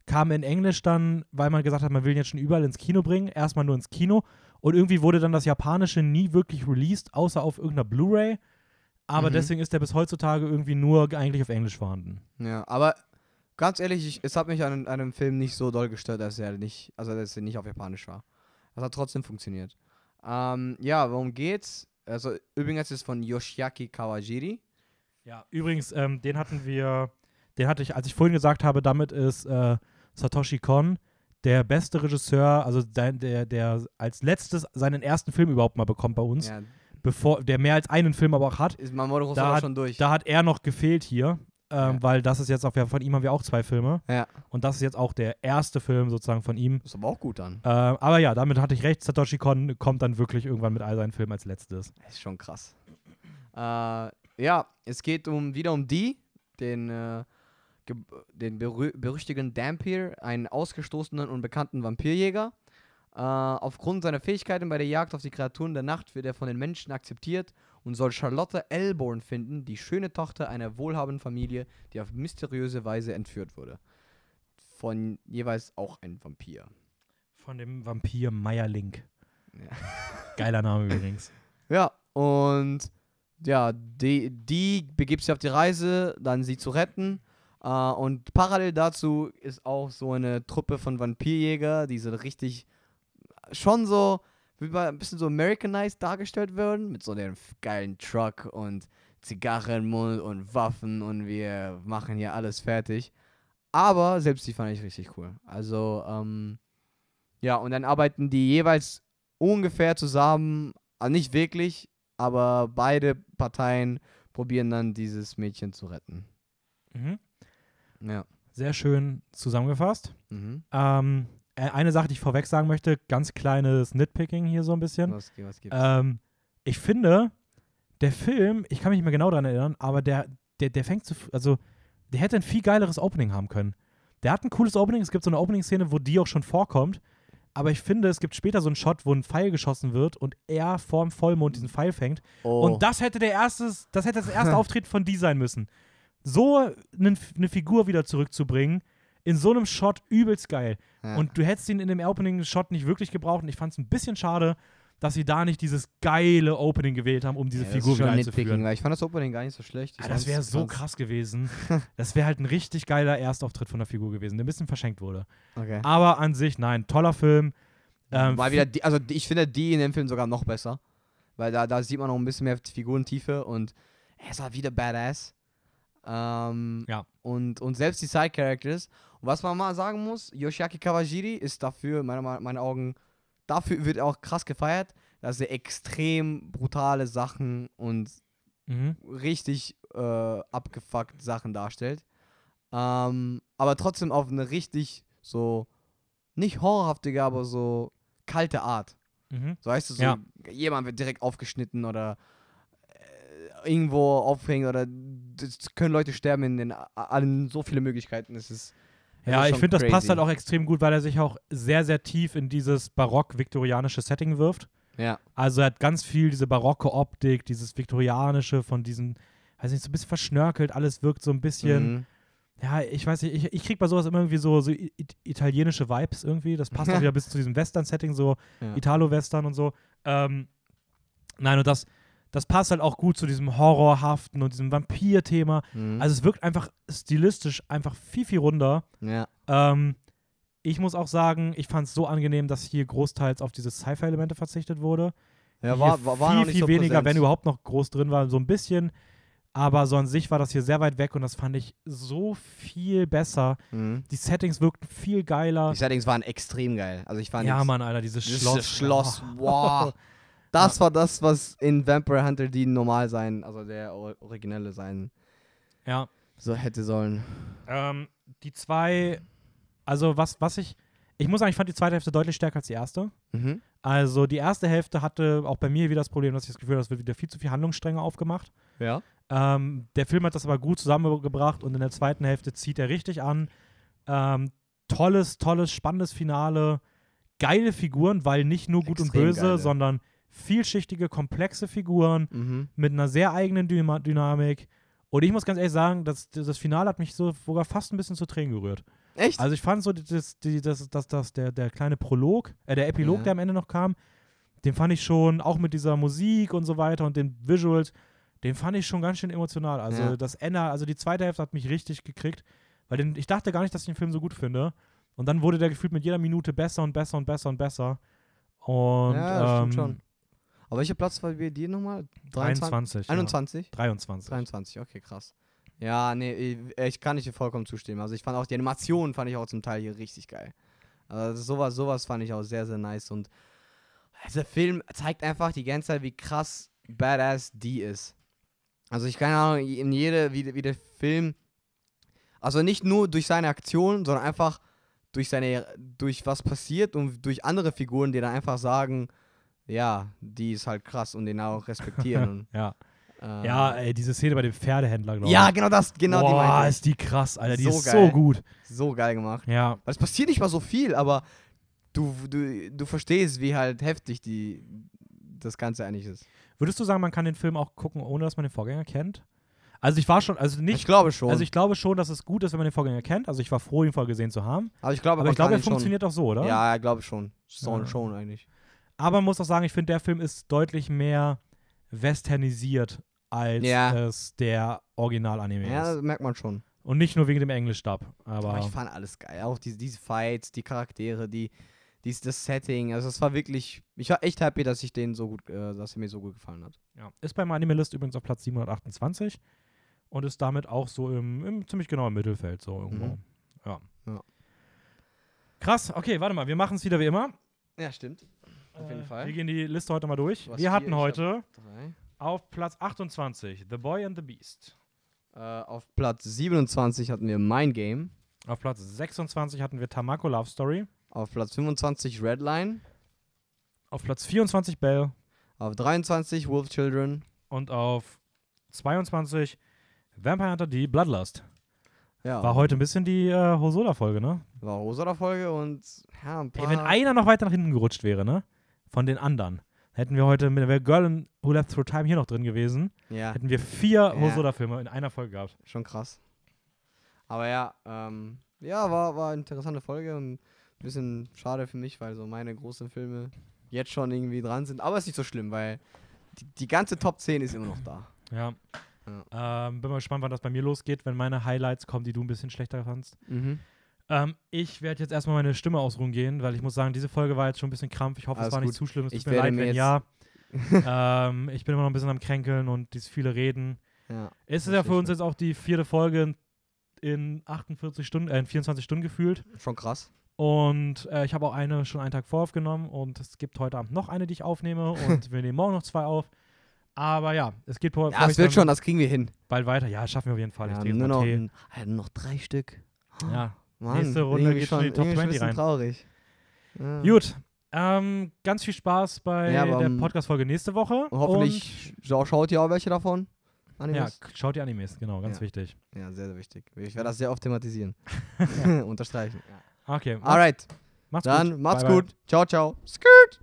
kam in Englisch dann, weil man gesagt hat, man will ihn jetzt schon überall ins Kino bringen, erstmal nur ins Kino und irgendwie wurde dann das Japanische nie wirklich released, außer auf irgendeiner Blu-ray. Aber Mhm. deswegen ist der bis heutzutage irgendwie nur eigentlich auf Englisch vorhanden. Ja, aber ganz ehrlich, ich, es hat mich an, an einem Film nicht so doll gestört, dass er nicht, also dass er nicht auf Japanisch war. Das hat trotzdem funktioniert. Ähm, ja, worum geht's? Also übrigens ist es von Yoshiaki Kawajiri. Ja, übrigens, ähm, den hatten wir, den hatte ich, als ich vorhin gesagt habe, damit ist äh, Satoshi Kon der beste Regisseur, also der, der, der als letztes seinen ersten Film überhaupt mal bekommt bei uns, Ja, bevor der mehr als einen Film aber auch hat. ist Mamoru Da Hosoda schon durch. Da hat er noch gefehlt hier, ähm, Ja. weil das ist jetzt auch, ja, von ihm haben wir auch zwei Filme ja, und das ist jetzt auch der erste Film sozusagen von ihm. ist aber auch gut dann. Äh, aber ja, damit hatte ich recht, Satoshi Kon kommt dann wirklich irgendwann mit all seinen Filmen als letztes. Ist schon krass. Äh, ja, es geht um wieder um die, den, äh, den berü berüchtigten Dampier, einen ausgestoßenen und bekannten Vampirjäger. Äh, aufgrund seiner Fähigkeiten bei der Jagd auf die Kreaturen der Nacht wird er von den Menschen akzeptiert und soll Charlotte Elborn finden, die schöne Tochter einer wohlhabenden Familie, die auf mysteriöse Weise entführt wurde. Von jeweils auch ein Vampir. Von dem Vampir Meierlink. Ja. Geiler Name übrigens. Ja, und ja, die, die begibt sich auf die Reise, dann sie zu retten. Äh, und parallel dazu ist auch so eine Truppe von Vampirjäger, die so richtig schon so wie wir ein bisschen so Americanized dargestellt werden, mit so einem geilen Truck und Zigarre im Mund und Waffen und wir machen hier alles fertig. Aber selbst die fand ich richtig cool. Also, ähm, ja, und dann arbeiten die jeweils ungefähr zusammen, also nicht wirklich, aber beide Parteien probieren dann dieses Mädchen zu retten. Mhm. Ja. Sehr schön zusammengefasst. Mhm. Ähm, äh, eine Sache, die ich vorweg sagen möchte, ganz kleines Nitpicking hier so ein bisschen. Was, was gibt's? Ähm, ich finde, der Film, ich kann mich nicht mehr genau daran erinnern, aber der, der, der fängt zu, also der hätte ein viel geileres Opening haben können. Der hat ein cooles Opening, es gibt so eine Opening-Szene, wo die auch schon vorkommt, aber ich finde, es gibt später so einen Shot, wo ein Pfeil geschossen wird und er vorm Vollmond diesen Pfeil fängt. oh. Und das hätte der erste, das hätte das erste Auftritt von die sein müssen. So eine ne Figur wieder zurückzubringen, in so einem Shot übelst geil. ja. Und du hättest ihn in dem Opening-Shot nicht wirklich gebraucht. Und ich fand es ein bisschen schade, dass sie da nicht dieses geile Opening gewählt haben, um diese Ja, Figur wieder einzuführen. weil ich fand das Opening gar nicht so schlecht. Ah, das wäre so krass gewesen. Das wäre halt ein richtig geiler Erstauftritt von der Figur gewesen, der ein bisschen verschenkt wurde. Okay. Aber an sich, nein, toller Film. Ähm, Mal wieder, die, also ich finde die in dem Film sogar noch besser. Weil da, da sieht man noch ein bisschen mehr Figurentiefe und er ist halt wieder badass. Ähm, Ja. Und, und selbst die Side-Characters. Und was man mal sagen muss, Yoshiaki Kawajiri ist dafür, in meiner, meinen Augen, dafür wird er auch krass gefeiert, dass er extrem brutale Sachen und mhm. richtig äh, abgefuckt Sachen darstellt. Ähm, aber trotzdem auf eine richtig so, nicht horrorhaftige, aber so kalte Art. Mhm. So heißt es so, Ja. jemand wird direkt aufgeschnitten oder äh, irgendwo aufhängen oder es können Leute sterben in den a- allen so viele Möglichkeiten. Es ist Ja, ich finde, das passt halt auch extrem gut, weil er sich auch sehr, sehr tief in dieses barock-viktorianische Setting wirft. Ja, Also er hat ganz viel diese barocke Optik, dieses viktorianische von diesen, weiß nicht, so ein bisschen verschnörkelt, alles wirkt so ein bisschen, mhm. ja, ich weiß nicht, ich, ich krieg bei sowas immer irgendwie so, so italienische Vibes irgendwie. Das passt auch wieder bis zu diesem Western-Setting, so Ja. Italo-Western und so. Ähm, nein, und das, das passt halt auch gut zu diesem Horrorhaften und diesem Vampir-Thema. Mhm. Also es wirkt einfach stilistisch einfach viel, viel runder. ja. Ähm, ich muss auch sagen, ich fand es so angenehm, dass hier großteils auf diese Sci-Fi-Elemente verzichtet wurde. ja, war, war, war viel, viel so weniger, präsent. wenn überhaupt noch groß drin war, so ein bisschen. Aber so an sich war das hier sehr weit weg und das fand ich so viel besser. Mhm. Die Settings wirkten viel geiler. Die Settings waren extrem geil. Also ich fand Ja, Mann, Alter, dieses Dieses Schloss. Schloss, Oh. wow. Das war das, was in Vampire Hunter die normal sein, also der or- originelle sein, Ja. so hätte sollen. Ähm, die zwei, also was, was ich, ich muss sagen, ich fand die zweite Hälfte deutlich stärker als die erste. Mhm. Also die erste Hälfte hatte auch bei mir wieder das Problem, dass ich das Gefühl habe, es wird wieder viel zu viel Handlungsstränge aufgemacht. Ja. Ähm, der Film hat das aber gut zusammengebracht und in der zweiten Hälfte zieht er richtig an. Ähm, tolles, tolles, spannendes Finale. Geile Figuren, weil nicht nur gut und Extrem böse, geile. sondern vielschichtige, komplexe Figuren Mhm. mit einer sehr eigenen Dyma Dynamik. Und ich muss ganz ehrlich sagen, das, das Finale hat mich so sogar fast ein bisschen zu Tränen gerührt. Echt? Also ich fand so, das, die, das, das, das, der, der kleine Prolog, äh, der Epilog, Ja. der am Ende noch kam, den fand ich schon, auch mit dieser Musik und so weiter und den Visuals, den fand ich schon ganz schön emotional. Also Ja. das Ende, also die zweite Hälfte hat mich richtig gekriegt, weil den, ich dachte gar nicht, dass ich den Film so gut finde. Und dann wurde der gefühlt mit jeder Minute besser und besser und besser und besser. Und Ja, das ähm, stimmt schon. Aber welcher Platz war bei dir nochmal? 23. 21? Ja. 23. 23, okay, krass. Ja, nee, ich, ich kann nicht vollkommen zustimmen. Also ich fand auch die Animation fand ich auch zum Teil hier richtig geil. Also sowas, sowas fand ich auch sehr, sehr nice. Und dieser Film zeigt einfach die ganze Zeit, wie krass badass die ist. Also ich keine Ahnung, in jede, wie, wie der Film, also nicht nur durch seine Aktion, sondern einfach durch seine, durch was passiert und durch andere Figuren, die dann einfach sagen, ja, die ist halt krass und den auch respektieren. Ja. äh, ja, ey, diese Szene bei dem Pferdehändler, glaube ich. ja, genau das, genau die Boah, meinte ich. ist die krass, Alter. Die So ist geil. so gut. So geil gemacht. Ja. Es passiert nicht mal so viel, aber du, du, du verstehst, wie halt heftig die, das Ganze eigentlich ist. Würdest du sagen, man kann den Film auch gucken, ohne dass man den Vorgänger kennt? Also ich war schon, also ich nicht, glaube schon. also ich glaube schon, dass es gut ist, wenn man den Vorgänger kennt. Also ich war froh, ihn vorher gesehen zu haben. aber ich glaube, Aber ich glaube, er funktioniert auch so, oder? Ja, ich glaube schon. Schon, Ja. schon eigentlich. Aber man muss auch sagen, ich finde, der Film ist deutlich mehr westernisiert, als Ja. es der Original-Anime Ja, ist. das merkt man schon. Und nicht nur wegen dem Englisch-Dub. Aber Aber ich fand alles geil. Auch diese, diese Fights, die Charaktere, die, dies, das Setting, also es war wirklich, ich war echt happy, dass ich den so gut, äh, dass er mir so gut gefallen hat. Ja. Ist beim Animalist übrigens auf Platz 728 und ist damit auch so im, im ziemlich genau im Mittelfeld, so irgendwo. Mhm. Ja. Ja. Krass, okay, warte mal, wir machen es wieder wie immer. Ja, stimmt. Auf jeden Äh, Fall. Wir gehen die Liste heute mal durch. Du hast Wir vier, hatten hab- heute auf Platz 28 The Boy and the Beast. Äh, auf Platz 27 hatten wir Mein Game. Auf Platz 26 hatten wir Tamako Love Story. Auf Platz 25 Redline. Auf Platz 24 Belle. Auf 23 Wolf Children. Und auf 22 Vampire Hunter D Bloodlust. Ja. War heute ein bisschen die äh, Hosoda-Folge, ne? War Rosa-Folge und ja, ein paar. Ey, wenn einer noch weiter nach hinten gerutscht wäre, ne? Von den anderen, hätten wir heute, mit wäre Girl in Who Left Through Time hier noch drin gewesen, ja, hätten wir vier Ja. Hosoda-Filme in einer Folge gehabt. schon krass. Aber ja, ähm, ja, war, war eine interessante Folge und ein bisschen schade für mich, weil so meine großen Filme jetzt schon irgendwie dran sind. Aber ist nicht so schlimm, weil die, die ganze Top 10 ist immer noch da. Ja. Ähm, bin mal gespannt, wann das bei mir losgeht, wenn meine Highlights kommen, die du ein bisschen schlechter fandst. Mhm. Ähm, ich werde jetzt erstmal meine Stimme ausruhen gehen, weil ich muss sagen, diese Folge war jetzt schon ein bisschen krampf. Ich hoffe, Alles es war nicht gut. zu schlimm. Es Ich tut mir werde leid, mir wenn jetzt- ja. ähm, ich bin immer noch ein bisschen am Kränkeln und dieses viele Reden. Ja. Es ist ja für uns jetzt auch die vierte Folge in, in 48 Stunden, äh, in 24 Stunden gefühlt. Schon krass. Und äh, ich habe auch eine schon einen Tag voraufgenommen und es gibt heute Abend noch eine, die ich aufnehme und wir nehmen morgen noch zwei auf. Aber ja, es geht vor, Ja, es wird schon, das kriegen wir hin. bald weiter. Ja, schaffen wir auf jeden Fall. ich Ja, nur, noch, ein- nur noch drei Stück. Ja. Mann, Nächste Runde geht schon in die Top irgendwie 20 ein bisschen rein. traurig. Ja. Gut. Ähm, ganz viel Spaß bei Ja, aber, der Podcast-Folge nächste Woche. Und hoffentlich schau, schaut ihr auch welche davon. Und, ja, Animes? k- schaut die Animes, genau, ganz Ja. wichtig. Ja, sehr, sehr wichtig. Ich werde das sehr oft thematisieren. Unterstreichen. Ja. Okay, Alright, macht's dann gut. macht's Bye, bye. gut. Ciao, ciao. Skrrt.